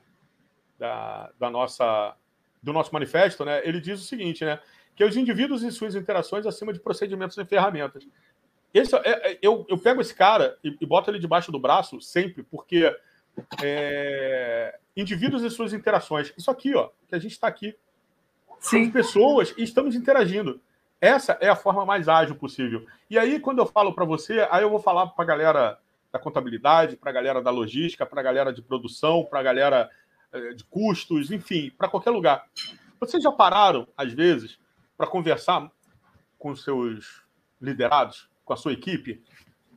da, da nossa, do nosso manifesto, né? Ele diz o seguinte, né? Que os indivíduos e suas interações acima de procedimentos e ferramentas. Esse, é, é, eu, eu pego esse cara e, e boto ele debaixo do braço sempre, porque é, indivíduos e suas interações. Isso aqui, ó, que a gente está aqui. Sim. pessoas e estamos interagindo. Essa é a forma mais ágil possível. E aí, quando eu falo para você, aí eu vou falar para a galera da contabilidade, para a galera da logística, para a galera de produção, para a galera eh, de custos, enfim, para qualquer lugar. Vocês já pararam, às vezes, para conversar com seus liderados, com a sua equipe?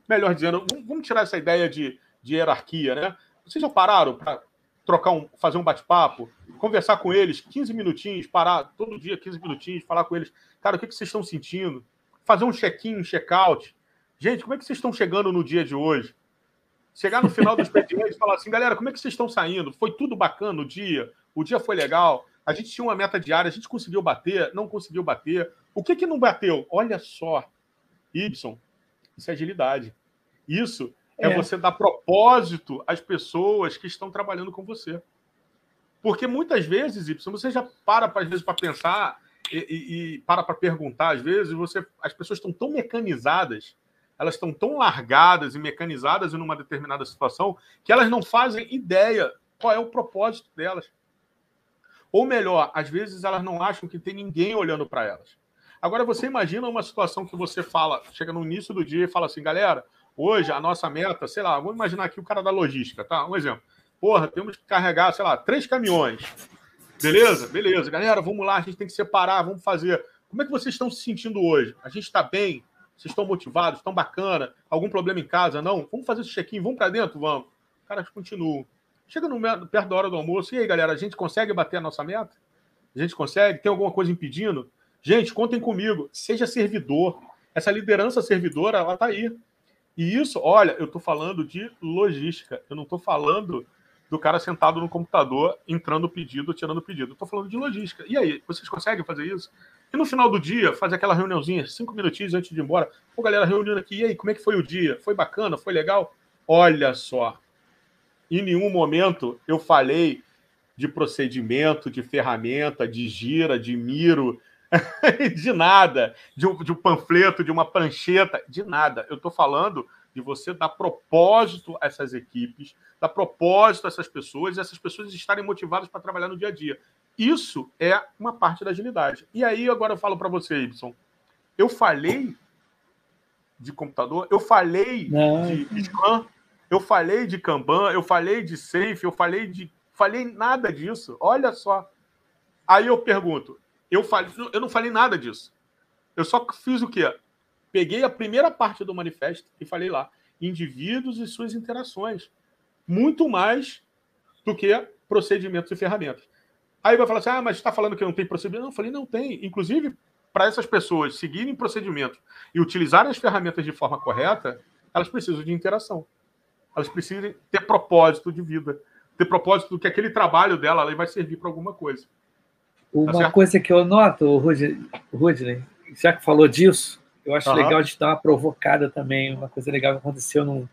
Melhor dizendo, vamos tirar essa ideia de, de hierarquia, né? Vocês já pararam para trocar um, fazer um bate-papo, conversar com eles 15 minutinhos, parar todo dia 15 minutinhos, falar com eles, cara, o que, que vocês estão sentindo? Fazer um check-in, um check-out. Gente, como é que vocês estão chegando no dia de hoje? Chegar no final do expediente e falar assim, galera, como é que vocês estão saindo? Foi tudo bacana o dia? O dia foi legal? A gente tinha uma meta diária, a gente conseguiu bater? Não conseguiu bater? O que que não bateu? Olha só, Y, isso é agilidade. Isso é, é você dar propósito às pessoas que estão trabalhando com você. Porque muitas vezes, Y, você já para, às vezes, para pensar e, e, e para para perguntar, às vezes, você, as pessoas estão tão mecanizadas, elas estão tão largadas e mecanizadas em uma determinada situação, que elas não fazem ideia qual é o propósito delas. Ou melhor, às vezes elas não acham que tem ninguém olhando para elas. Agora, você imagina uma situação que você fala, chega no início do dia e fala assim, galera, Hoje, a nossa meta, sei lá, vamos imaginar aqui o cara da logística, tá? Um exemplo. Porra, temos que carregar, sei lá, três caminhões. Beleza? Beleza. Galera, vamos lá, a gente tem que separar, vamos fazer. Como é que vocês estão se sentindo hoje? A gente está bem? Vocês estão motivados? Estão bacana? Algum problema em casa? Não? Vamos fazer esse check-in? Vamos para dentro? Vamos. Os caras continuam. Chega no, perto da hora do almoço, e aí, galera, a gente consegue bater a nossa meta? A gente consegue? Tem alguma coisa impedindo? Gente, contem comigo. Seja servidor. Essa liderança servidora, ela tá aí. E isso, olha, eu estou falando de logística. Eu não estou falando do cara sentado no computador, entrando o pedido, tirando o pedido. Estou falando de logística. E aí, vocês conseguem fazer isso? E no final do dia, fazer aquela reuniãozinha, cinco minutinhos antes de ir embora. Pô, galera, reunindo aqui. E aí, como é que foi o dia? Foi bacana? Foi legal? Olha só, em nenhum momento eu falei de procedimento, de ferramenta, de gira, de miro, [LAUGHS] de nada, de um, de um, panfleto, de uma prancheta, de nada. Eu estou falando de você dar propósito a essas equipes, dar propósito a essas pessoas e essas pessoas estarem motivadas para trabalhar no dia a dia. Isso é uma parte da agilidade. E aí, agora eu falo para você, Y. Eu falei de computador, eu falei Não. de Scrum, eu falei de Kanban, eu falei de Safe, eu falei de. Falei nada disso. Olha só. Aí eu pergunto, eu, falei, eu não falei nada disso. Eu só fiz o quê? Peguei a primeira parte do manifesto e falei lá: indivíduos e suas interações. Muito mais do que procedimentos e ferramentas. Aí vai falar assim: ah, mas está falando que não tem procedimento? Não, eu falei: não tem. Inclusive, para essas pessoas seguirem procedimentos e utilizarem as ferramentas de forma correta, elas precisam de interação elas precisam ter propósito de vida, ter propósito do que aquele trabalho dela vai servir para alguma coisa. Uma tá coisa que eu noto, Rudney, já que falou disso, eu acho uhum. legal de dar uma provocada também, uma coisa legal que aconteceu num,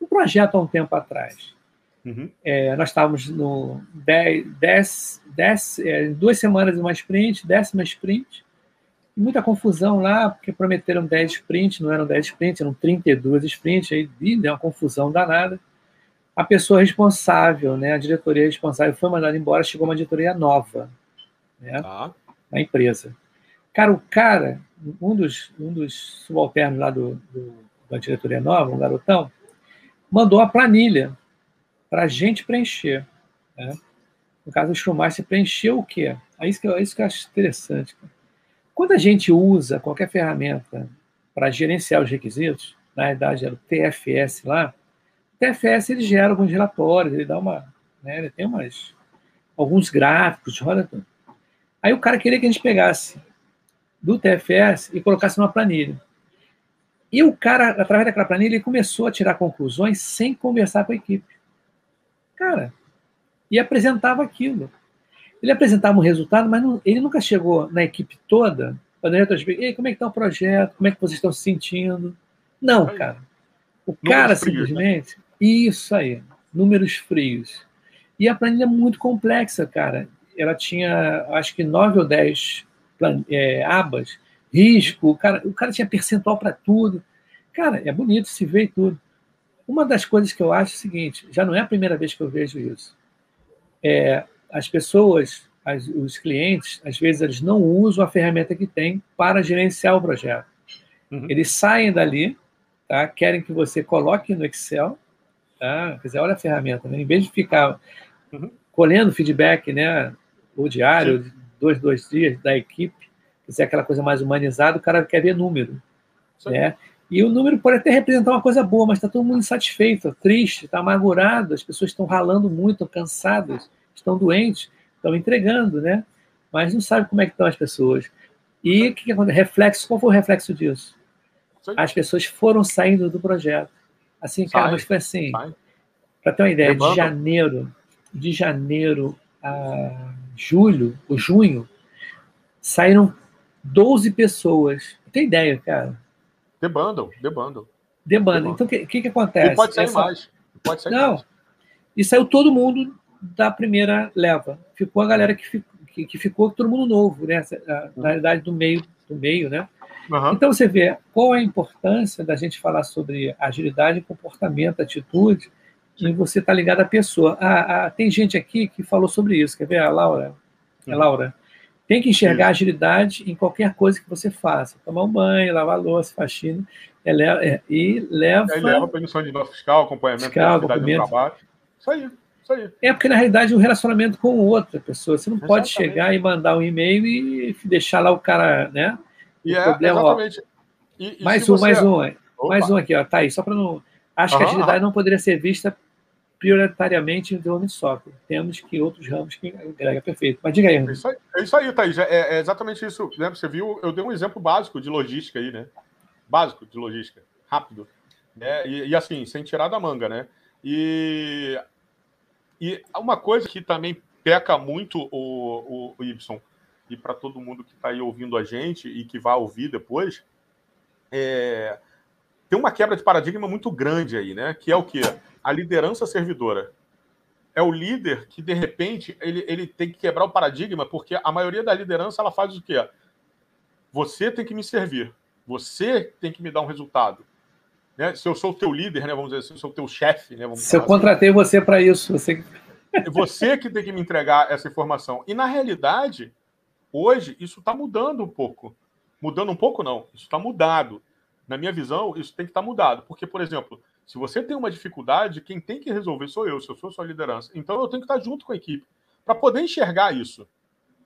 num projeto há um tempo atrás. Uhum. É, nós estávamos no 10, 10, 10 é, duas semanas uma sprint, décima sprint, muita confusão lá, porque prometeram 10 sprints, não eram 10 sprints, eram 32 sprints, aí deu uma confusão danada. A pessoa responsável, né, a diretoria responsável foi mandada embora, chegou uma diretoria nova né, ah. na empresa. Cara, o cara, um dos, um dos subalternos lá do, do, da diretoria nova, um garotão, mandou a planilha para a gente preencher. Né? No caso, o Scrum preencheu o quê? É isso que, é isso que eu acho interessante. Cara quando a gente usa qualquer ferramenta para gerenciar os requisitos, na verdade era o TFS lá, o TFS ele gera alguns relatórios, ele dá uma, né, ele tem umas, alguns gráficos, roda tudo. Aí o cara queria que a gente pegasse do TFS e colocasse numa planilha. E o cara, através daquela planilha, ele começou a tirar conclusões sem conversar com a equipe. Cara, e apresentava aquilo. Ele apresentava um resultado, mas não, ele nunca chegou na equipe toda para retrospectiva. como é que está o projeto? Como é que vocês estão se sentindo? Não, cara. O cara frios, né? simplesmente. Né? Isso aí, números frios. E a planilha é muito complexa, cara. Ela tinha, acho que nove ou dez é, abas, risco, o cara, o cara tinha percentual para tudo. Cara, é bonito se ver tudo. Uma das coisas que eu acho é o seguinte: já não é a primeira vez que eu vejo isso. É, as pessoas, as, os clientes, às vezes eles não usam a ferramenta que tem para gerenciar o projeto. Uhum. Eles saem dali, tá? querem que você coloque no Excel, tá? Quer dizer, olha a ferramenta, né? em vez de ficar uhum. colhendo feedback, né, o diário, Sim. dois, dois dias da equipe, quiser aquela coisa mais humanizada, o cara quer ver número, Sim. né? E o número pode até representar uma coisa boa, mas está todo mundo insatisfeito, triste, está amargurado, as pessoas estão ralando muito, cansadas estão doentes, estão entregando, né? Mas não sabe como é que estão as pessoas. E o que, que acontece? Reflexo, qual foi o reflexo disso? As pessoas foram saindo do projeto. Assim, cara, mas foi assim. Para ter uma ideia, de janeiro, de janeiro a julho, ou junho, saíram 12 pessoas. Tem ideia, cara? Debandam, debandam. Debandam. Então, o que, que, que acontece? E pode sair Essa... mais. Pode sair Não. Mais. E saiu todo mundo da primeira leva. Ficou a galera que, ficou, que, que ficou todo mundo novo, né? Na realidade, do meio, do meio, né? Uhum. Então você vê qual a importância da gente falar sobre agilidade, comportamento, atitude, e você está ligado à pessoa. Ah, ah, tem gente aqui que falou sobre isso, quer ver? A Laura. A Laura. Tem que enxergar agilidade em qualquer coisa que você faça. Tomar um banho, lavar louça, faxina, e leva. E leva, leva para emissão de nota fiscal, acompanhamento fiscal, da atividade do trabalho. Isso aí. É porque, na realidade, o um relacionamento com outra pessoa. Você não exatamente. pode chegar e mandar um e-mail e deixar lá o cara, né? E o é, problema, exatamente. E, e mais um, você... mais um. Opa. Mais um aqui, ó. Tá aí, só para não. Acho uhum, que a agilidade não poderia ser vista prioritariamente em desenvolvimento de software. Temos que outros ramos que agrega perfeito. Mas diga aí. É isso aí, é aí Thaís. É, é, exatamente isso. Né? Você viu, eu dei um exemplo básico de logística aí, né? Básico de logística, rápido. Né? E, e assim, sem tirar da manga, né? E, e uma coisa que também peca muito o, o, o e para todo mundo que está aí ouvindo a gente e que vai ouvir depois, é, tem uma quebra de paradigma muito grande aí, né? Que é o quê? A liderança servidora. É o líder que, de repente, ele, ele tem que quebrar o paradigma, porque a maioria da liderança ela faz o quê? Você tem que me servir. Você tem que me dar um resultado. Né? Se eu sou o teu líder, né? Vamos dizer assim, se eu sou o teu chefe, né? Vamos se eu assim. contratei você para isso, você... você que tem que me entregar essa informação. E na realidade, hoje, isso está mudando um pouco. Mudando um pouco, não. Isso está mudado na minha visão, isso tem que estar mudado. Porque, por exemplo, se você tem uma dificuldade, quem tem que resolver sou eu, se eu sou sua liderança. Então eu tenho que estar junto com a equipe para poder enxergar isso,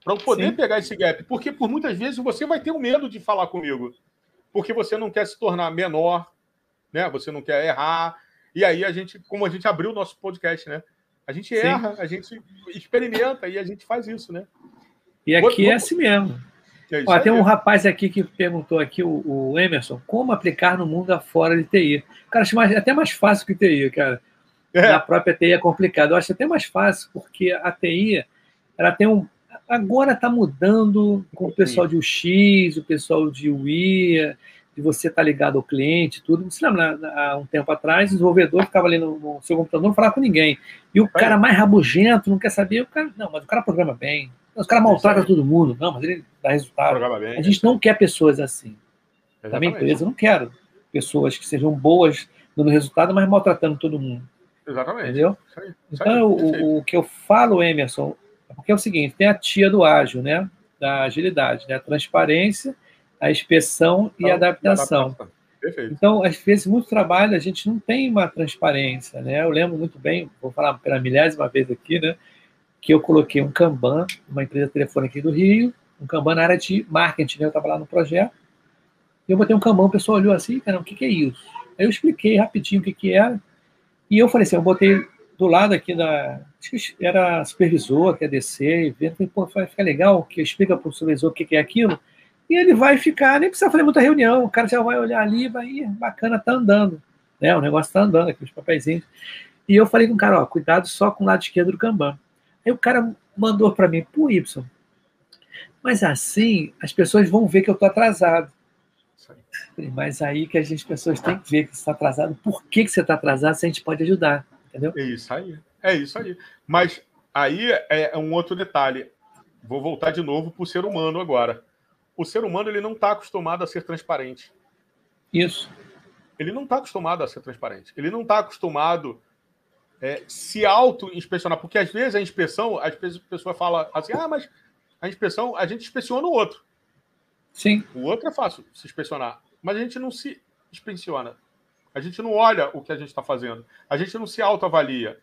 para poder Sim. pegar esse gap. Porque por muitas vezes você vai ter um medo de falar comigo, porque você não quer se tornar menor, né? Você não quer errar. E aí a gente, como a gente abriu o nosso podcast, né? A gente erra, Sim. a gente experimenta e a gente faz isso, né? E aqui é assim mesmo. É Ó, tem um rapaz aqui que perguntou aqui, o, o, Emerson, como aplicar no mundo afora de TI. Cara, acho mais, até mais fácil que TI, cara. É. Na própria TI é complicado. Eu acho até mais fácil, porque a TI, ela tem um. Agora está mudando com o pessoal de UX, o pessoal de UI, de você estar tá ligado ao cliente, tudo. Você lembra, há um tempo atrás, o desenvolvedor ficava ali no, no seu computador, não falava com ninguém. E o cara mais rabugento, não quer saber, o cara, não, mas o cara programa bem, os caras maltratam todo mundo. Não, mas ele dá resultado. Bem, a gente não quer pessoas assim. Exatamente. Da minha empresa, eu não quero pessoas que sejam boas dando resultado, mas maltratando todo mundo. Exatamente. Entendeu? Isso aí, isso então, o, o, que eu falo, Emerson, é porque é o seguinte: tem a tia do ágil, né? Da agilidade, né? A transparência, a inspeção e a adaptação. adaptação. Perfeito. Então, às vezes, muito trabalho, a gente não tem uma transparência, né? Eu lembro muito bem, vou falar pela milésima vez aqui, né? Que eu coloquei um Kanban, uma empresa de telefone aqui do Rio, um Kanban na área de marketing, né? eu estava lá no projeto, eu botei um Kanban, o pessoal olhou assim, cara, o que, que é isso? Aí eu expliquei rapidinho o que, que era, e eu falei assim, eu botei do lado aqui da, era supervisor, que é descer, e ver, falei, pô, vai ficar legal, que explica para o supervisor o que, que é aquilo, e ele vai ficar, nem precisa fazer muita reunião, o cara já vai olhar ali, vai, bacana, tá andando, né? O negócio tá andando aqui, os. E eu falei com o cara, ó, cuidado só com o lado esquerdo do Kanban. Aí o cara mandou para mim, pô, Y, mas assim as pessoas vão ver que eu estou atrasado. Mas aí que as pessoas têm que ver que você está atrasado. Por que, que você está atrasado se a gente pode ajudar? Entendeu? É isso aí. É isso aí. Mas aí é um outro detalhe. Vou voltar de novo para o ser humano agora. O ser humano ele não está acostumado a ser transparente. Isso. Ele não está acostumado a ser transparente. Ele não está acostumado é, se auto-inspecionar, porque às vezes a inspeção, às vezes a pessoa fala assim, ah, mas a inspeção, a gente inspeciona o outro. Sim. O outro é fácil se inspecionar, mas a gente não se inspeciona. A gente não olha o que a gente está fazendo. A gente não se autoavalia.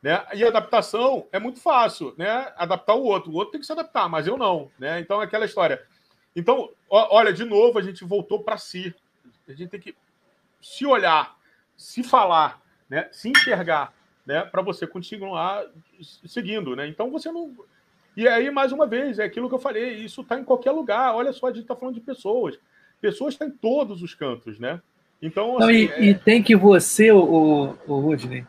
Né? E adaptação é muito fácil, né? Adaptar o outro. O outro tem que se adaptar, mas eu não. Né? Então é aquela história. Então, olha, de novo, a gente voltou para si. A gente tem que se olhar, se falar, né? se enxergar né, para você continuar seguindo, né? Então você não. E aí, mais uma vez, é aquilo que eu falei, isso está em qualquer lugar. Olha só, a gente está falando de pessoas. Pessoas estão em todos os cantos, né? Então, assim, não, e, é... e, tem que você, o, o Rudney,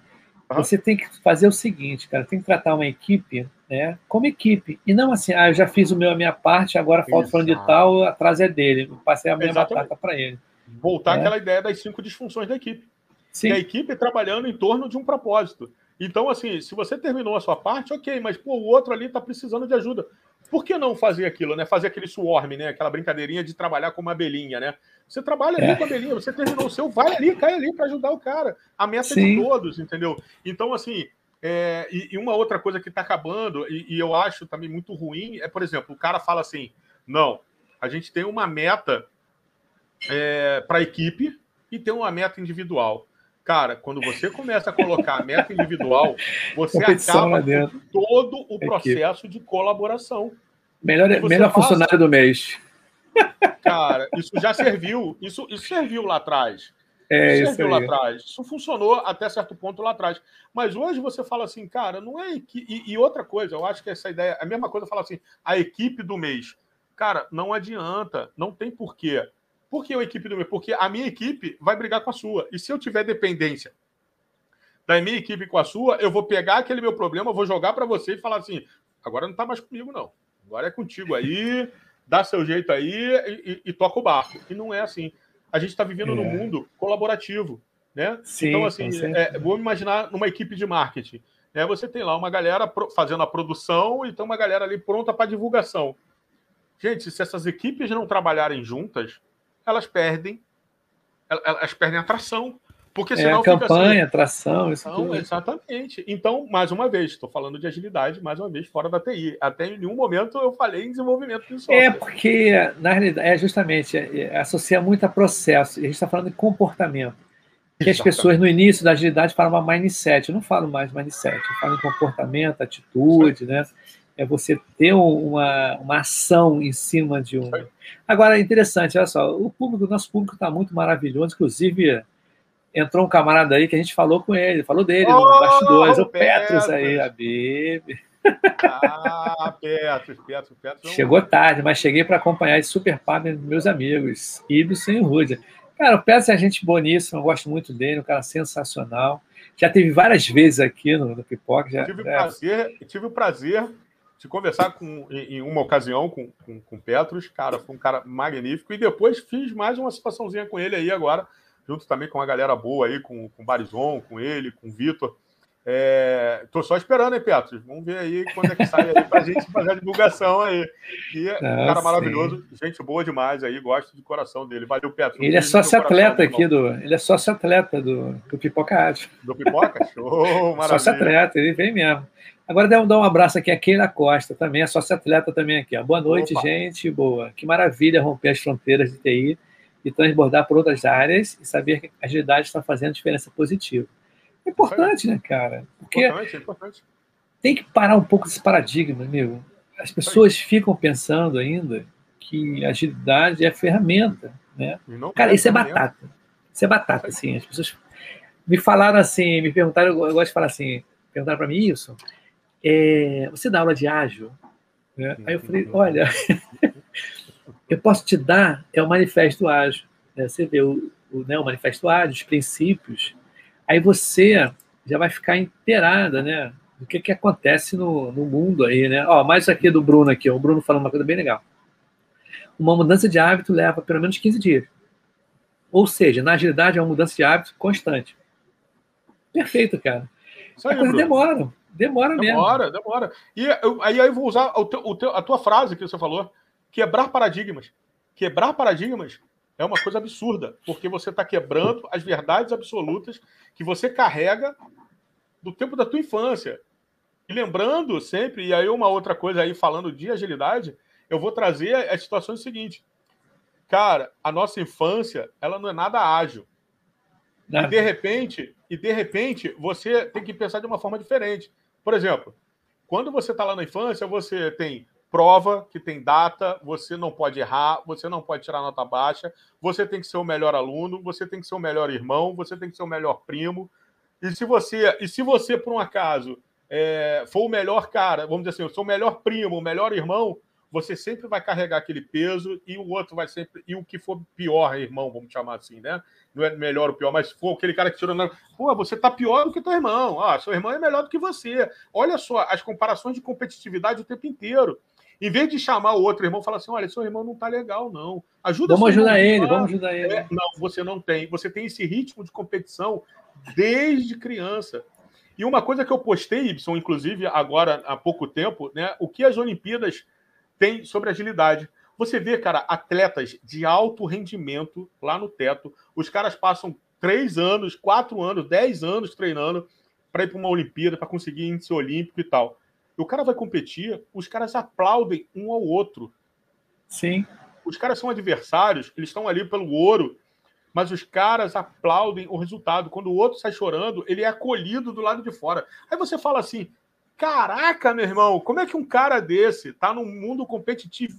uhum. você tem que fazer o seguinte, cara, tem que tratar uma equipe né, como equipe. E não assim, ah, eu já fiz o meu, a minha parte, agora falta falando de tal, atrás é dele. Passei a minha Exatamente. batata para ele. Voltar é. àquela ideia das cinco disfunções da equipe. Sim. E a equipe trabalhando em torno de um propósito. Então, assim, se você terminou a sua parte, ok, mas pô, o outro ali está precisando de ajuda. Por que não fazer aquilo, né? Fazer aquele swarm, né? Aquela brincadeirinha de trabalhar com uma abelhinha, né? Você trabalha ali é. com a abelhinha, você terminou o seu, vai ali, cai ali para ajudar o cara. A meta Sim. é de todos, entendeu? Então, assim, é, e, e, uma outra coisa que está acabando, e, e, eu acho também muito ruim, é, por exemplo, o cara fala assim: não, a gente tem uma meta é, para a equipe e tem uma meta individual. Cara, quando você começa a colocar a meta individual, você acaba com todo o processo de colaboração. Melhor, melhor passa... funcionário do mês. Cara, isso já serviu. Isso, isso serviu lá atrás. É isso serviu lá atrás. Isso funcionou até certo ponto lá atrás. Mas hoje você fala assim, cara, não é. E, e outra coisa, eu acho que essa ideia. A mesma coisa fala assim, a equipe do mês. Cara, não adianta, não tem porquê. Por que a equipe do mês? Porque a minha equipe vai brigar com a sua. E se eu tiver dependência da minha equipe com a sua, eu vou pegar aquele meu problema, vou jogar para você e falar assim: agora não tá mais comigo, não. Agora é contigo aí, [LAUGHS] dá seu jeito aí e, e, e toca o barco. E não é assim a gente está vivendo é. num mundo colaborativo, né? Sim, então, assim, é, vou imaginar numa equipe de marketing. Né? Você tem lá uma galera fazendo a produção e tem uma galera ali pronta para divulgação. Gente, se essas equipes não trabalharem juntas, elas perdem, elas perdem atração. Porque senão é, a campanha, assim, atração, isso não, tudo. Exatamente. Então, mais uma vez, estou falando de agilidade, mais uma vez, fora da TI. Até em nenhum momento eu falei em desenvolvimento de software. É, porque, na realidade, é justamente, é, é, associa muito a processo. A gente está falando de comportamento. Que as pessoas, no início da agilidade, falam mindset. Eu não falo mais mindset, eu falo em comportamento, atitude, né? É você ter uma, uma ação em cima de um. Agora, é interessante, olha só, o público, o nosso público está muito maravilhoso, inclusive entrou um camarada aí que a gente falou com ele, falou dele oh, no bastidores, o Petros aí, a Bibi. Ah, Petros, Petros, Petros. Chegou tarde, mas cheguei para acompanhar esse super dos meus amigos, Ibson e Rudia. Cara, o Petros é gente boníssima, eu gosto muito dele, um cara sensacional. Já teve várias vezes aqui no, no Pipoca. Já, tive, o prazer, tive o prazer de conversar com, em, uma ocasião com, com, com Petros, cara, foi um cara magnífico, e depois fiz mais uma situaçãozinha com ele aí agora, junto também com uma galera boa aí, com, com o Barizon, com ele, com o Vitor. É, tô só esperando, hein, Petros? Vamos ver aí quando é que sai aí pra gente fazer a divulgação aí. E é um cara maravilhoso, gente boa demais aí, gosto de coração dele. Valeu, Petros. Ele é sócio atleta aqui do. Ele é sócio atleta do, do Pipoca Rádio. Do Pipoca? Show, [LAUGHS] maravilha. Sócio atleta, ele vem mesmo. Agora dá um abraço aqui a Keila Costa, também, é sócio atleta também aqui. Ó. Boa noite, Opa. gente. Boa. Que maravilha romper as fronteiras de TI e transbordar por outras áreas e saber que a agilidade está fazendo diferença positiva. É importante, né, cara? Porque importante, é importante. tem que parar um pouco desse paradigma, amigo. As pessoas ficam pensando ainda que agilidade é ferramenta, né? Cara, isso é batata. Isso é batata, assim. As pessoas me falaram assim, me perguntaram, eu gosto de falar assim, perguntaram para mim isso. É, você dá aula de ágil? Né? Aí eu falei, olha, [LAUGHS] eu posso te dar é o manifesto ágil. Né? Você vê o, o, né, o manifesto ágil, os princípios, aí você já vai ficar inteirada, né? Do que, que acontece no, no mundo aí, né? Ó, mais aqui do Bruno aqui, ó, o Bruno falando uma coisa bem legal. Uma mudança de hábito leva pelo menos 15 dias. Ou seja, na agilidade é uma mudança de hábito constante. Perfeito, cara. Isso aí, a coisa demora. Demora mesmo. Demora, demora. E eu, aí eu vou usar o teu, o teu, a tua frase que você falou quebrar paradigmas. Quebrar paradigmas é uma coisa absurda, porque você está quebrando as verdades absolutas que você carrega do tempo da tua infância. E lembrando sempre, e aí uma outra coisa aí falando de agilidade, eu vou trazer a situação seguinte. Cara, a nossa infância, ela não é nada ágil. E de repente, e de repente, você tem que pensar de uma forma diferente. Por exemplo, quando você está lá na infância, você tem prova que tem data, você não pode errar, você não pode tirar nota baixa, você tem que ser o melhor aluno, você tem que ser o melhor irmão, você tem que ser o melhor primo. E se você, e se você por um acaso, é, for o melhor cara, vamos dizer assim, eu sou o melhor primo, o melhor irmão, você sempre vai carregar aquele peso e o outro vai sempre. E o que for pior, irmão, vamos chamar assim, né? Não é melhor ou pior, mas for aquele cara que tirou. Pô, você tá pior do que teu irmão. Ah, seu irmão é melhor do que você. Olha só, as comparações de competitividade o tempo inteiro. Em vez de chamar o outro irmão, falar assim: olha, seu irmão não tá legal, não. Ajuda Vamos ajudar ele, vamos ajudar ele. É, não, você não tem. Você tem esse ritmo de competição desde criança. E uma coisa que eu postei, Y, inclusive agora há pouco tempo, né? O que as Olimpíadas têm sobre agilidade. Você vê, cara, atletas de alto rendimento lá no teto. Os caras passam três anos, quatro anos, dez anos treinando para ir para uma Olimpíada, para conseguir índice olímpico e tal o cara vai competir, os caras aplaudem um ao outro. Sim. Os caras são adversários, eles estão ali pelo ouro, mas os caras aplaudem o resultado. Quando o outro sai chorando, ele é acolhido do lado de fora. Aí você fala assim: caraca, meu irmão, como é que um cara desse tá num mundo competitivo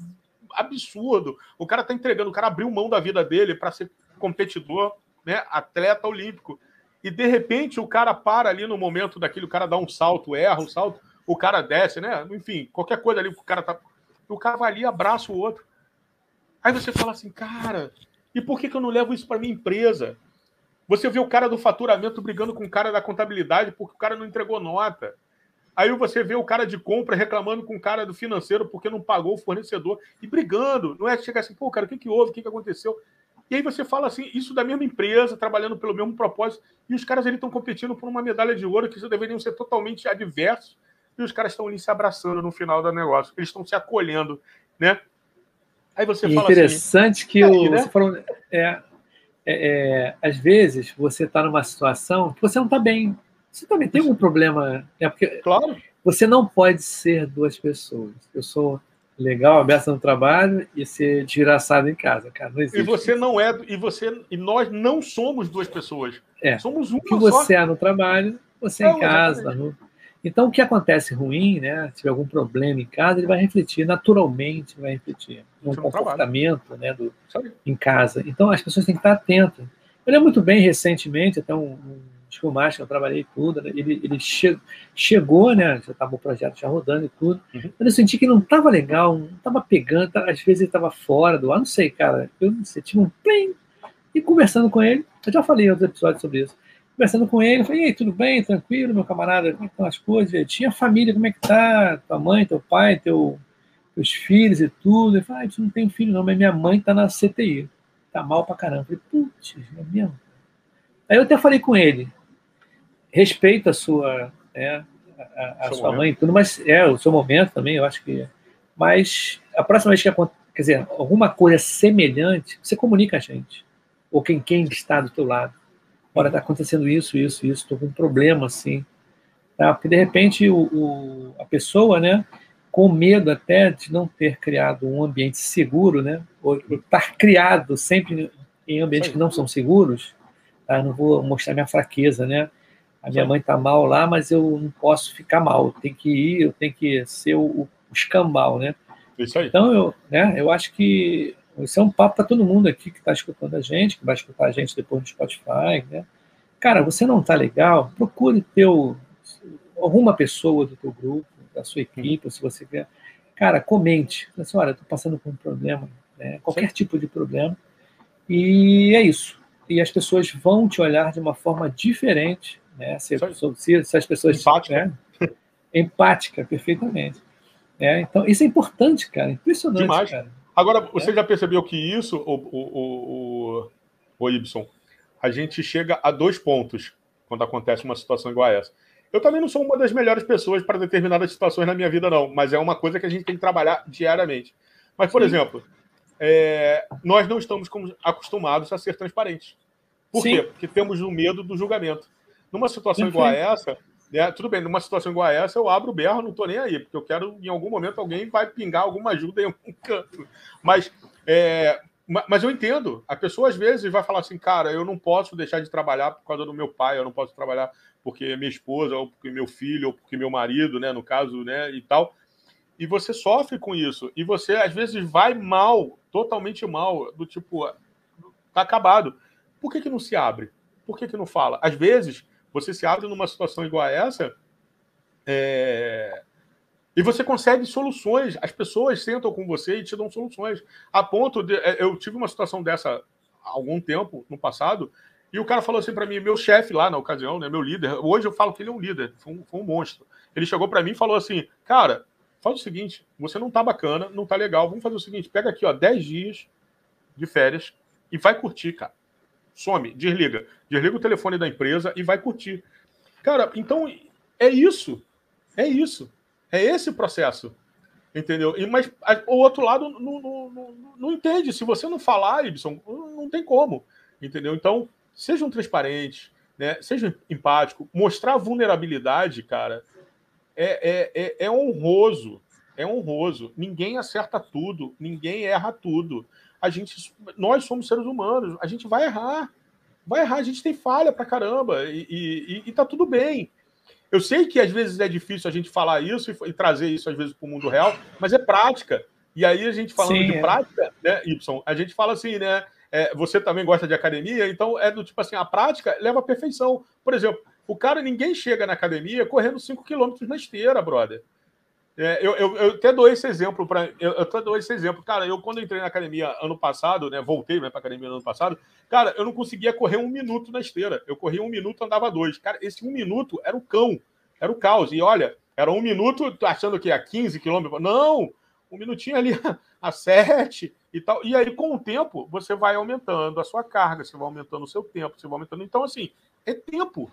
absurdo? O cara tá entregando, o cara abriu mão da vida dele para ser competidor. né, atleta olímpico. E de repente o cara para ali no momento daquele, o cara dá um salto, erra um salto, o cara desce, né? Enfim, qualquer coisa ali, o cara tá. O cara vai ali, abraça o outro. Aí você fala assim, cara, e por que, que eu não levo isso para minha empresa? Você vê o cara do faturamento brigando com o cara da contabilidade porque o cara não entregou nota. Aí você vê o cara de compra reclamando com o cara do financeiro porque não pagou o fornecedor e brigando. Não é chegar assim, pô, cara, o que, que houve? O que, que aconteceu? E aí você fala assim, isso da mesma empresa, trabalhando pelo mesmo propósito, e os caras estão competindo por uma medalha de ouro que deveriam ser totalmente adversos, e os caras estão ali se abraçando no final do negócio. Eles estão se acolhendo, né? Aí você e fala interessante assim, que o, né? você falou, é, é, é, às vezes você está numa situação que você não está bem. Você também tem um problema. É porque claro. Você não pode ser duas pessoas. Eu sou legal, aberto no trabalho e ser desgraçado em casa, cara. Não existe. E você não é, e você e nós não somos duas pessoas. É. Somos uma o que você é no trabalho, você é, em casa, no, então, o que acontece ruim, né? Se tiver algum problema em casa, ele vai refletir, naturalmente vai refletir no comportamento né, do, em casa. Então, as pessoas têm que estar atentas. Eu lembro muito bem, recentemente, até um, um que eu trabalhei tudo, né, ele, ele che, chegou, né? Já estava o projeto já rodando e tudo, uhum. mas eu senti que não estava legal, não estava pegando, tá, às vezes ele estava fora do ar, não sei, cara. Eu não sei, tinha um plim, e conversando com ele, eu já falei em outros episódios sobre isso conversando com ele, falei, e aí, tudo bem, tranquilo, meu camarada, como é estão as coisas? Tinha família, como é que tá? Tua mãe, teu pai, teu, teus filhos e tudo. Ele falou, ah, não tenho filho não, mas minha mãe tá na CTI. Tá mal pra caramba. Eu falei, putz, é mesmo? Aí eu até falei com ele, respeito a sua, né, a, a sua momento. mãe e tudo, mas é o seu momento também, eu acho que... Mas a próxima vez que acontecer, quer dizer, alguma coisa semelhante, você comunica a gente. Ou quem, quem está do teu lado olha, está acontecendo isso, isso, isso, estou com um problema, assim. Tá? Porque, de repente, o, o, a pessoa, né, com medo até de não ter criado um ambiente seguro, né, ou estar criado sempre em ambientes que não são seguros, tá? não vou mostrar minha fraqueza, né, a minha mãe está mal lá, mas eu não posso ficar mal, eu tenho que ir, eu tenho que ser o, o escambau, né. Isso aí. Então, eu, né, eu acho que isso é um papo para todo mundo aqui que está escutando a gente, que vai escutar a gente depois no Spotify, né? Cara, você não está legal? Procure teu alguma pessoa do teu grupo, da sua equipe, se você quer. Cara, comente. Assim, olha, estou passando por um problema, né? qualquer Sim. tipo de problema. E é isso. E as pessoas vão te olhar de uma forma diferente, né? Se, se, se as pessoas empática, né? empática, perfeitamente. É, então, isso é importante, cara. Impressionante, Demais. cara. Agora, você é. já percebeu que isso, o, o, o, o Ibson, a gente chega a dois pontos quando acontece uma situação igual a essa. Eu também não sou uma das melhores pessoas para determinadas situações na minha vida, não, mas é uma coisa que a gente tem que trabalhar diariamente. Mas, por Sim. exemplo, é, nós não estamos acostumados a ser transparentes. Por Sim. quê? Porque temos o medo do julgamento. Numa situação igual a essa, né, tudo bem, numa situação igual a essa, eu abro o berro, não estou nem aí, porque eu quero, em algum momento, alguém vai pingar alguma ajuda em algum [LAUGHS] canto. Mas, é, mas eu entendo. A pessoa, às vezes, vai falar assim, cara, eu não posso deixar de trabalhar por causa do meu pai, eu não posso trabalhar porque minha esposa, ou porque meu filho, ou porque meu marido, né, no caso, né, e tal. E você sofre com isso. E você, às vezes, vai mal, totalmente mal, do tipo, tá acabado. Por que, que não se abre? Por que, que não fala? Às vezes, você se abre numa situação igual a essa é... e você consegue soluções. As pessoas sentam com você e te dão soluções. A ponto de. É, eu tive uma situação dessa há algum tempo, no passado, e o cara falou assim para mim, meu chefe lá na ocasião, né, meu líder. Hoje eu falo que ele é um líder, foi um, foi um monstro. Ele chegou para mim e falou assim: Cara, faz o seguinte, você não tá bacana, não tá legal, vamos fazer o seguinte: pega aqui, ó, 10 dias de férias e vai curtir, cara some, desliga. Desliga o telefone da empresa e vai curtir. Cara, então é isso. É isso. É esse processo. Entendeu? E, mas a, o outro lado não, não, não, não, entende. Se você não falar, Ibson, não tem como. Entendeu? Então, sejam transparentes, né? sejam empáticos. Mostrar vulnerabilidade, cara, é, é, é, é honroso. É honroso. Ninguém acerta tudo, ninguém erra tudo a gente, nós somos seres humanos, a gente vai errar, vai errar, a gente tem falha pra caramba e, e, e tá tudo bem. Eu sei que às vezes é difícil a gente falar isso e, e trazer isso às vezes para o mundo real, mas é prática. E aí a gente falando Sim, de é. prática, né, Y, a gente fala assim, né? é, você também gosta de academia, então é do tipo assim, a prática leva à perfeição. Por exemplo, o cara, ninguém chega na academia correndo 5 km na esteira, brother. É, eu, eu, eu, até dou esse exemplo para eu, eu até dou esse exemplo. Cara, eu quando entrei na academia ano passado, né? Voltei né, para academia no ano passado, cara, eu não conseguia correr um minuto na esteira. Eu corria um minuto, andava dois. Cara, esse um minuto era o cão, era o caos. E olha, era um minuto achando que a 15 quilômetros. Não! Um minutinho ali [LAUGHS] a 7 e tal. E aí, com o tempo, você vai aumentando a sua carga, você vai aumentando o seu tempo, você vai aumentando. Então, assim, é tempo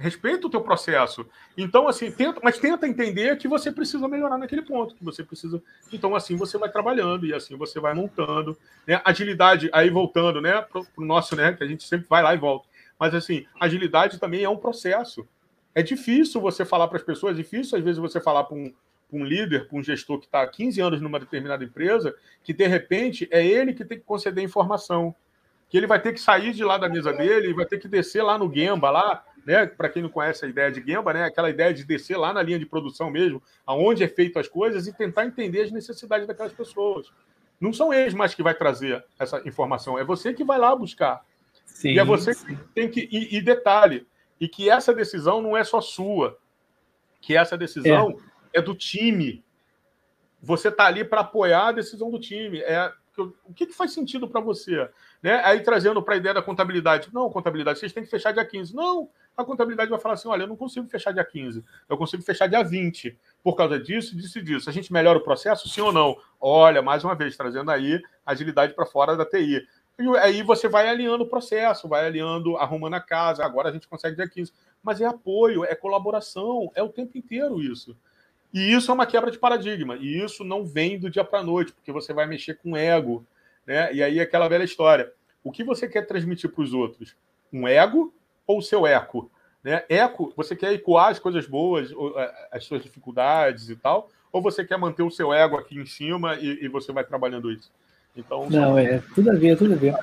respeita o teu processo. Então, assim, tenta, mas tenta entender que você precisa melhorar naquele ponto, que você precisa. Então, assim, você vai trabalhando e assim você vai montando. Né? Agilidade, aí voltando, né, para o nosso, né, que a gente sempre vai lá e volta. Mas, assim, agilidade também é um processo. É difícil você falar para as pessoas, é difícil às vezes você falar para um, um líder, para um gestor que está há 15 anos numa determinada empresa, que de repente é ele que tem que conceder informação que ele vai ter que sair de lá da mesa dele, vai ter que descer lá no Gemba, lá, né? Para quem não conhece a ideia de Gemba, né? Aquela ideia de descer lá na linha de produção mesmo, aonde é feito as coisas e tentar entender as necessidades daquelas pessoas. Não são eles mais que vai trazer essa informação, é você que vai lá buscar. Sim, e é você sim. que tem que e, e, detalhe, e que essa decisão não é só sua, que essa decisão é, é do time. Você está ali para apoiar a decisão do time. É o que, que faz sentido para você? Né? Aí trazendo para a ideia da contabilidade. Não, contabilidade, vocês têm que fechar dia 15. Não, a contabilidade vai falar assim: olha, eu não consigo fechar dia 15, eu consigo fechar dia 20. Por causa disso, disso e disso. A gente melhora o processo, sim ou não? Olha, mais uma vez, trazendo aí agilidade para fora da TI. E aí você vai alinhando o processo, vai alinhando, arrumando a casa. Agora a gente consegue dia 15. Mas é apoio, é colaboração, é o tempo inteiro isso. E isso é uma quebra de paradigma. E isso não vem do dia para a noite, porque você vai mexer com ego. Né? E aí é aquela velha história. O que você quer transmitir para os outros? Um ego ou o seu eco? Né? Eco, você quer ecoar as coisas boas, é, as suas dificuldades e tal, ou você quer manter o seu ego aqui em cima e, e você vai trabalhando isso? Então, não, é tudo a ver, tudo a ver.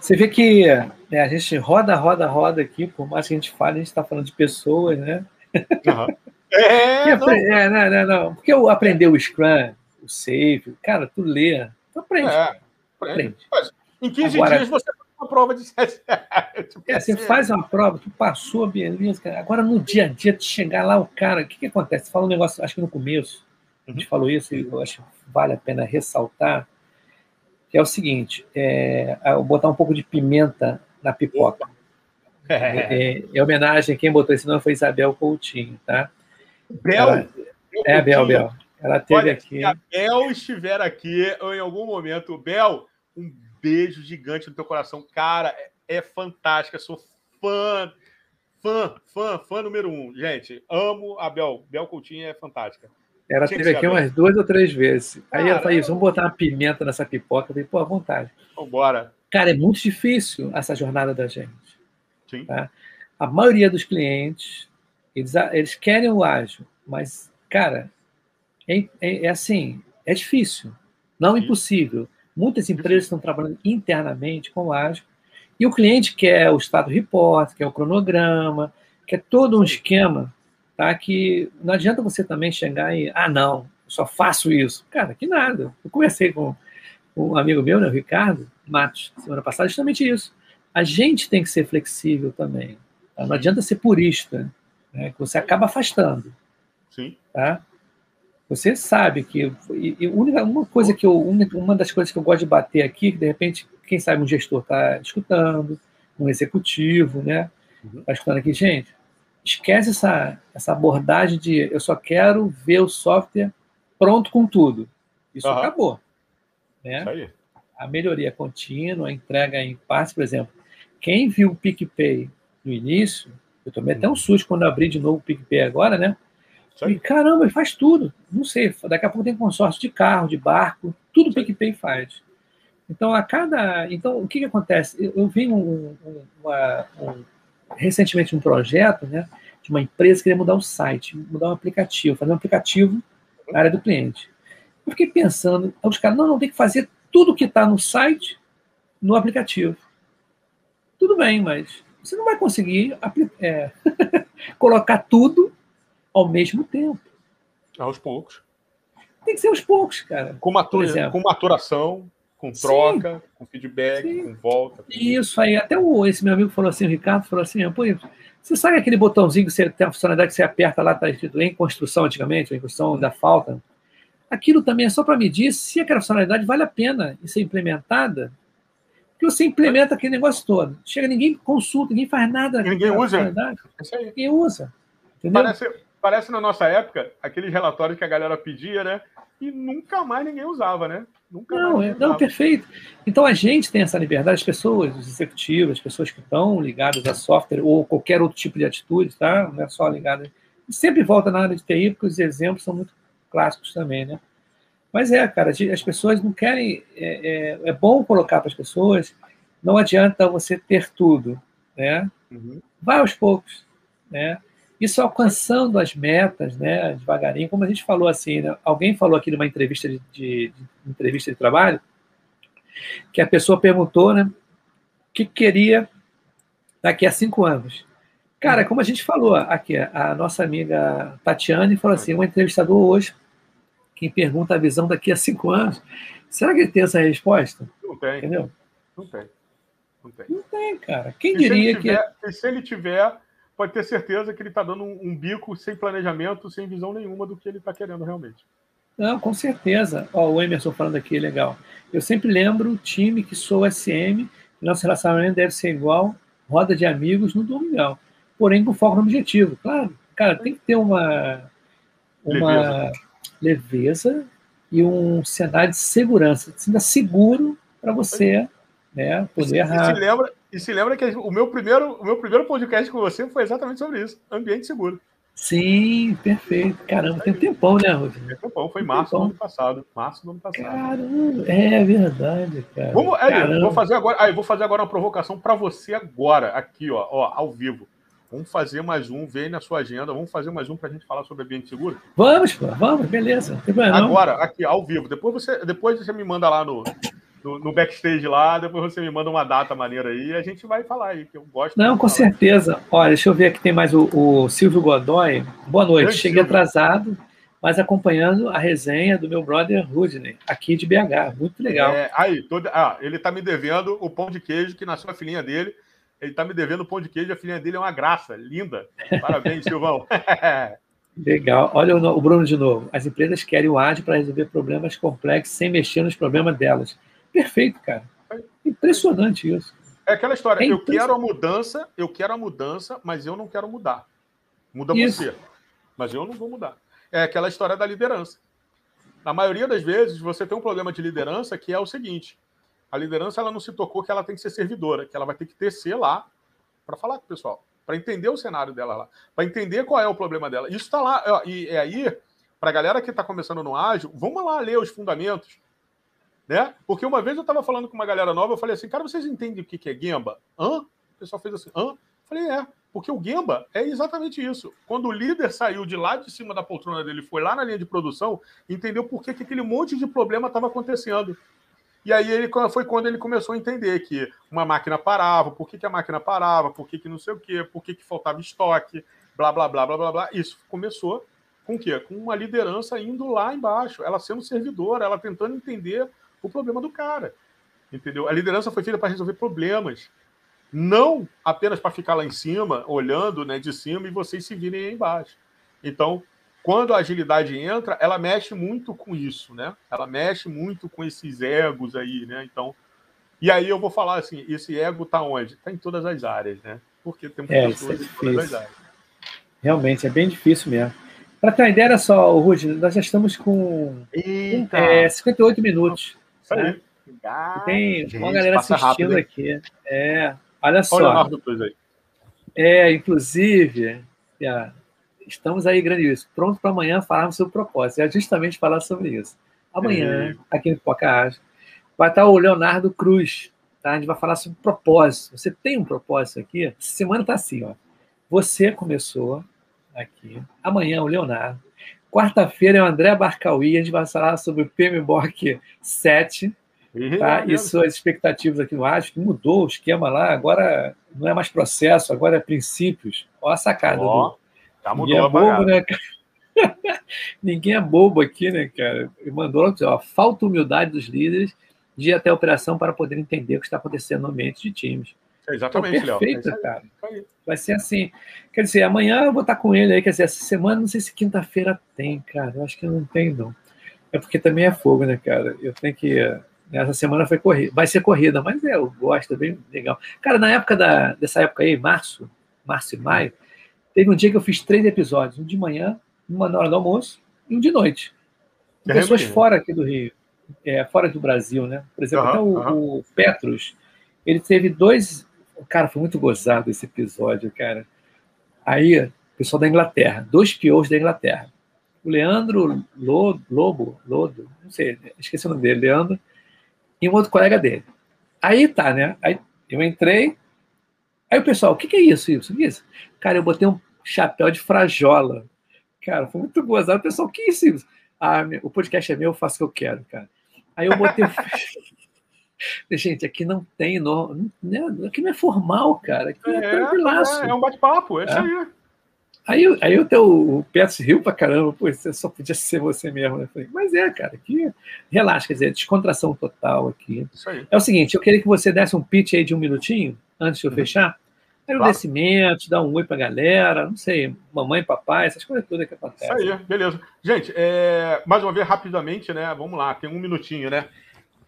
Você vê que né, a gente roda, roda, roda aqui, por mais que a gente fale, a gente está falando de pessoas, né? Uhum. [LAUGHS] É, não. é não, não, não. Porque eu aprender o Scrum, o Safe, cara, tu lê, tu aprende. É, aprende. Mas, em 15 Agora, dias você uma prova de 7 [LAUGHS] É, você faz uma prova, tu passou, beleza. Cara. Agora, no dia a dia, tu chegar lá, o cara, o que, que acontece? Você fala um negócio, acho que no começo, a gente uhum. falou isso, e eu acho que vale a pena ressaltar, que é o seguinte, é, botar um pouco de pimenta na pipoca. É, é, é, homenagem, quem botou esse nome foi Isabel Coutinho, tá? Bel. Ela, é, Bel, Bel. Ela teve Olha, aqui. Se a Bel estiver aqui ou em algum momento, Bel, um beijo gigante no teu coração. Cara, é, é fantástica. Sou fã, fã, fã, fã número um. Gente, amo a Bel. Bel Coutinho é fantástica. Ela Tinha teve aqui umas duas ou três vezes. Aí ela falou isso, vamos botar uma pimenta nessa pipoca. Eu falei, pô, à vontade. Vambora. Cara, é muito difícil essa jornada da gente. Sim. Tá? A maioria dos clientes eles, eles querem o ágil, mas, cara, é, é, é assim, é difícil, não Sim. impossível. Muitas empresas estão trabalhando internamente com o ágil, e o cliente quer o estado report, quer o cronograma, quer todo um esquema, tá? Que não adianta você também chegar e, ah, não, só faço isso. Cara, que nada. Eu conversei com um amigo meu, né, o Ricardo Matos, semana passada, justamente isso. A gente tem que ser flexível também. Tá? Não adianta ser purista né, que você acaba afastando. Sim. Tá? Você sabe que e, e única, uma coisa que eu uma das coisas que eu gosto de bater aqui, que de repente quem sabe um gestor está escutando, um executivo, né, está uhum. escutando aqui, gente, esquece essa essa abordagem de eu só quero ver o software pronto com tudo. Isso uhum. acabou, né? Isso aí. A melhoria contínua, a entrega em partes, por exemplo, quem viu o PicPay no início eu tomei até um susto quando abri de novo o PicPay agora, né? E caramba, ele faz tudo. Não sei, daqui a pouco tem consórcio de carro, de barco, tudo o PicPay faz. Então, a cada. Então, o que, que acontece? Eu, eu vi um, um, uma, um, recentemente um projeto né, de uma empresa que queria mudar o site, mudar um aplicativo, fazer um aplicativo na área do cliente. Eu fiquei pensando, os caras, não, não, tem que fazer tudo que está no site no aplicativo. Tudo bem, mas você não vai conseguir é, [LAUGHS] colocar tudo ao mesmo tempo. Aos poucos. Tem que ser aos poucos, cara. Com, matura, com maturação. com troca, Sim. com feedback, Sim. com volta. Isso aí, até o, esse meu amigo falou assim, o Ricardo falou assim, pô, você sabe aquele botãozinho que você tem a funcionalidade que você aperta lá, está escrito em construção antigamente, em construção da falta? Aquilo também é só para medir se aquela funcionalidade vale a pena ser implementada. Porque você implementa aquele negócio todo. Chega, ninguém consulta, ninguém faz nada. E ninguém usa. É ninguém usa. Entendeu? Parece, parece na nossa época, aqueles relatórios que a galera pedia, né? E nunca mais ninguém usava, né? Nunca não, é, não, perfeito. Então a gente tem essa liberdade, as pessoas, os executivos, as pessoas que estão ligadas a software ou qualquer outro tipo de atitude, tá? Não é só ligada. Sempre volta na área de TI, porque os exemplos são muito clássicos também, né? Mas é, cara, as pessoas não querem. É, é, é bom colocar para as pessoas, não adianta você ter tudo, né? Uhum. Vai aos poucos, né? Isso alcançando as metas, né, devagarinho, como a gente falou assim, né? alguém falou aqui numa entrevista de, de, de, entrevista de trabalho, que a pessoa perguntou, né, o que queria daqui a cinco anos. Cara, como a gente falou aqui, a nossa amiga Tatiane falou assim, um entrevistador hoje, quem pergunta a visão daqui a cinco anos, será que ele tem essa resposta? Não tem. Entendeu? Não tem. Não tem, Não tem cara. Quem e diria tiver, que... Se ele tiver pode ter certeza que ele está dando um, um, bico sem planejamento, sem visão nenhuma do que ele está querendo realmente. Não, com certeza. Ó, o Emerson falando aqui, legal. Eu sempre lembro o time que sou SM, nosso relacionamento deve ser igual roda de amigos no domingão, porém com foco no objetivo. Claro, cara, tem que ter uma, uma leveza, leveza e um cenário de segurança, sinta seguro para você né, poder errar. Se lembra, e se lembra que o meu primeiro, o meu primeiro podcast com você foi exatamente sobre isso, ambiente seguro. Sim, perfeito. Caramba, tem um tempão, né, Rodrigo? Tem um tempão, foi março do ano passado. Março do ano passado. Caramba, é verdade, cara. Vamos, aí, vou fazer agora, aí, vou fazer agora uma provocação para você agora, aqui, ó, ó, ao vivo. Vamos fazer mais um, vem na sua agenda, vamos fazer mais um para a gente falar sobre ambiente seguro? Vamos, pô, vamos, beleza. Agora, aqui, ao vivo. Depois você, depois você me manda lá no, no, no, backstage lá, depois você me manda uma data maneira aí e a gente vai falar aí, que eu gosto. Não, com falar. certeza. Olha, deixa eu ver aqui, tem mais o, o Silvio Godoy. Boa noite, Grande cheguei Silvio. atrasado, mas acompanhando a resenha do meu brother Rudney, aqui de BH. Muito legal. É, aí, todo, ah, ele tá me devendo o pão de queijo que nasceu a filhinha dele. Ele tá me devendo o pão de queijo, a filhinha dele é uma graça, linda. Parabéns, [LAUGHS] Silvão. [LAUGHS] Legal. Olha o Bruno de novo. As empresas querem o AD para resolver problemas complexos sem mexer nos problemas delas. Perfeito, cara. Impressionante isso. É aquela história, é eu quero a mudança, eu quero a mudança, mas eu não quero mudar. Muda isso. você. Mas eu não vou mudar. É aquela história da liderança. Na maioria das vezes, você tem um problema de liderança que é o seguinte: a liderança ela não se tocou que ela tem que ser servidora, que ela vai ter que descer lá para falar com o pessoal, para entender o cenário dela lá, para entender qual é o problema dela. Isso está lá. E é aí, para a galera que está começando no ágil, vamos lá ler os fundamentos né? Porque uma vez eu estava falando com uma galera nova, eu falei assim, cara, vocês entendem o que é Gemba? Hã? O pessoal fez assim, hã? Eu falei, é, porque o Gemba é exatamente isso. Quando o líder saiu de lá de cima da poltrona dele, foi lá na linha de produção, entendeu por que, que aquele monte de problema estava acontecendo. E aí ele foi quando ele começou a entender que uma máquina parava, por que, que a máquina parava, por que, que não sei o quê, por que, que faltava estoque, blá, blá, blá, blá, blá, blá. Isso começou com o quê? Com uma liderança indo lá embaixo, ela sendo servidora, ela tentando entender o problema do cara. Entendeu? A liderança foi feita para resolver problemas, não apenas para ficar lá em cima, olhando né, de cima e vocês se virem aí embaixo. Então, quando a agilidade entra, ela mexe muito com isso, né? Ela mexe muito com esses egos aí, né? Então, e aí eu vou falar assim, esse ego está onde? Está em todas as áreas, né? Porque tem é, pessoas é em todas as áreas. Realmente, é bem difícil mesmo. Para ter uma ideia, olha só, Rudy, nós já estamos com é, 58 minutos. Isso aí. Né? Tem Gente, uma galera assistindo rápido, aqui. É, olha só. Olha o aí. É, inclusive, é, estamos aí, grande isso, pronto para amanhã falarmos sobre o propósito. É justamente falar sobre isso. Amanhã, é. aqui no Pocahás, vai estar o Leonardo Cruz. Tá? A gente vai falar sobre propósito. Você tem um propósito aqui? Essa semana está assim, ó. Você começou aqui. Amanhã, o Leonardo. Quarta-feira é o André Barcauí, a gente vai falar sobre o PMBOK 7 tá? e suas expectativas aqui no Acho, que mudou o esquema lá, agora não é mais processo, agora é princípios. Olha a sacada. Ó, tá mudou Ninguém é bobo, né, [LAUGHS] Ninguém é bobo aqui, né, cara? Ele mandou ó, falta humildade dos líderes de ir até a operação para poder entender o que está acontecendo no ambiente de times. É exatamente, Léo. Perfeito, é cara. Vai ser assim. Quer dizer, amanhã eu vou estar com ele aí. Quer dizer, essa semana, não sei se quinta-feira tem, cara. Eu acho que não tem, não. É porque também é fogo, né, cara? Eu tenho que. Essa semana foi corrida. Vai ser corrida, mas é, eu gosto, é bem legal. Cara, na época da, dessa época aí, março, março e maio, teve um dia que eu fiz três episódios: um de manhã, uma na hora do almoço e um de noite. Com pessoas fora aqui do Rio, é, fora do Brasil, né? Por exemplo, uhum, até o, uhum. o Petros, ele teve dois. Cara, foi muito gozado esse episódio, cara. Aí, pessoal da Inglaterra, dois piores da Inglaterra. O Leandro Lobo, Lobo, Lodo, não sei, esqueci o nome dele, Leandro, e um outro colega dele. Aí tá, né? Aí eu entrei, aí o pessoal, o que, que é isso, isso? É isso? Cara, eu botei um chapéu de frajola. Cara, foi muito gozado. O pessoal, o que é isso? Ah, o podcast é meu, eu faço o que eu quero, cara. Aí eu botei. [LAUGHS] Gente, aqui não tem, não, não, aqui não é formal, cara. Aqui é, é tranquilaço. É, é um bate-papo, é, isso é. aí. Aí, aí o teu o Petros riu pra caramba, pô, você só podia ser você mesmo. Né? Falei, mas é, cara, aqui relaxa, quer dizer, descontração total aqui. Isso aí. É o seguinte, eu queria que você desse um pitch aí de um minutinho, antes de eu uhum. fechar. Agradecimentos, claro. dar um oi pra galera, não sei, mamãe, papai, essas coisas todas que acontecem. Isso aí, beleza. Gente, é, mais uma vez, rapidamente, né? Vamos lá, tem um minutinho, né?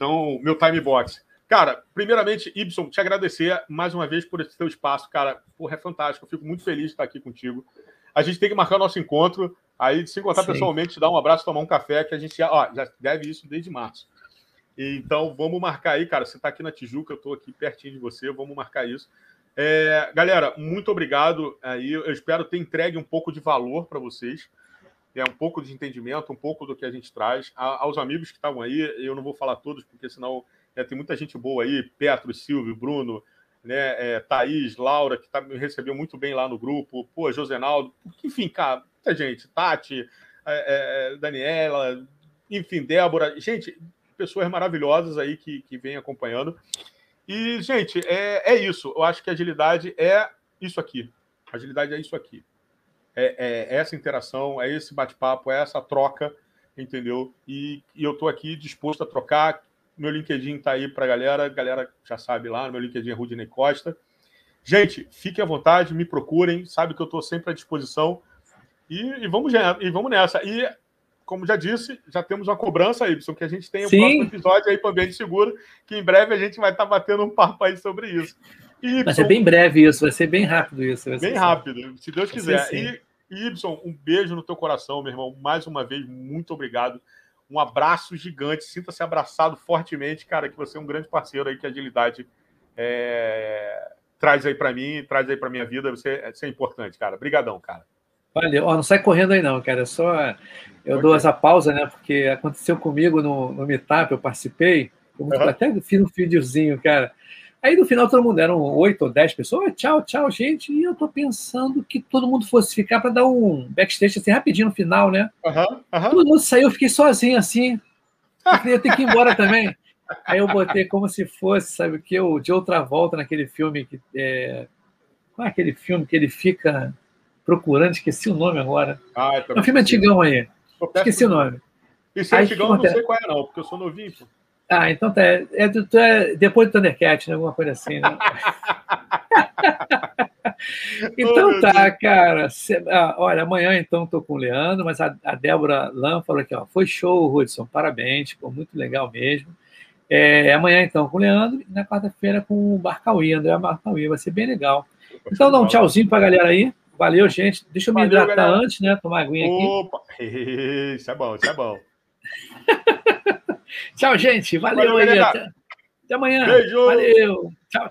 Então, meu time box. Cara, primeiramente, Ibson, te agradecer mais uma vez por esse teu espaço, cara. Porra, é fantástico. Eu fico muito feliz de estar aqui contigo. A gente tem que marcar o nosso encontro. Aí, se encontrar Sim. pessoalmente, te dar um abraço, tomar um café, que a gente já, ó, já deve isso desde março. Então, vamos marcar aí, cara. Você está aqui na Tijuca, eu estou aqui pertinho de você, vamos marcar isso. É, galera, muito obrigado aí. Eu espero ter entregue um pouco de valor para vocês. É um pouco de entendimento, um pouco do que a gente traz. A, aos amigos que estavam aí, eu não vou falar todos, porque senão é, tem muita gente boa aí, Petro, Silvio, Bruno, né, é, Thaís, Laura, que tá, me recebeu muito bem lá no grupo, pô, Josenaldo, enfim, cara, muita gente, Tati, é, é, Daniela, enfim, Débora, gente, pessoas maravilhosas aí que, que vêm acompanhando. E, gente, é, é isso. Eu acho que agilidade é isso aqui. Agilidade é isso aqui. É, é essa interação, é esse bate-papo, é essa troca, entendeu? E, e eu estou aqui disposto a trocar. Meu LinkedIn está aí para a galera, galera já sabe lá, meu LinkedIn é Rudinei Costa. Gente, fiquem à vontade, me procurem, sabe que eu estou sempre à disposição. E, e, vamos, e vamos nessa. E como já disse, já temos uma cobrança, Y, que a gente tem o um próximo episódio aí para o Ambiente Seguro, que em breve a gente vai estar tá batendo um papo aí sobre isso. Y, vai ser bem breve isso, vai ser bem rápido isso. Bem rápido, se Deus quiser. E, Y, um beijo no teu coração, meu irmão. Mais uma vez, muito obrigado. Um abraço gigante. Sinta-se abraçado fortemente, cara, que você é um grande parceiro aí que a agilidade é... traz aí para mim, traz aí para minha vida. Você, você é importante, cara. Obrigadão, cara. Valeu. Ó, não sai correndo aí não, cara. É só eu okay. dou essa pausa, né? Porque aconteceu comigo no, no Meetup, eu participei. Eu uhum. Até fiz um videozinho, cara. Aí no final todo mundo eram oito ou dez pessoas. Tchau, tchau, gente. E eu tô pensando que todo mundo fosse ficar para dar um backstage assim rapidinho no final, né? Uhum, uhum. Todo mundo saiu, eu fiquei sozinho assim. Eu queria ter que ir embora também. Aí eu botei como se fosse, sabe o que? O de outra volta naquele filme que. É... Qual é aquele filme que ele fica procurando, esqueci o nome agora. Ah, é um filme antigão aí. Esqueci o nome. Esse aí, antigão eu não sei qual é, não, porque eu sou novinho. Pô. Ah, então tá. É, é, é depois do Thundercat, né? Alguma coisa assim, né? [LAUGHS] então oh, tá, cara. Cê, ah, olha, amanhã então estou com o Leandro, mas a, a Débora Lam falou aqui, ó, foi show, Hudson, parabéns, ficou muito legal mesmo. É, amanhã então com o Leandro e na quarta-feira com o Barcauí, André Barcauí, vai ser bem legal. Então dá um tchauzinho para a galera aí. Valeu, gente. Deixa eu me Valeu, hidratar galera. antes, né? Tomar aguinha aqui. Opa! [LAUGHS] Isso é bom, isso é bom. [LAUGHS] Tchau, gente. Valeu, Valeu aí. Até, até amanhã. Beijo. Valeu. Tchau.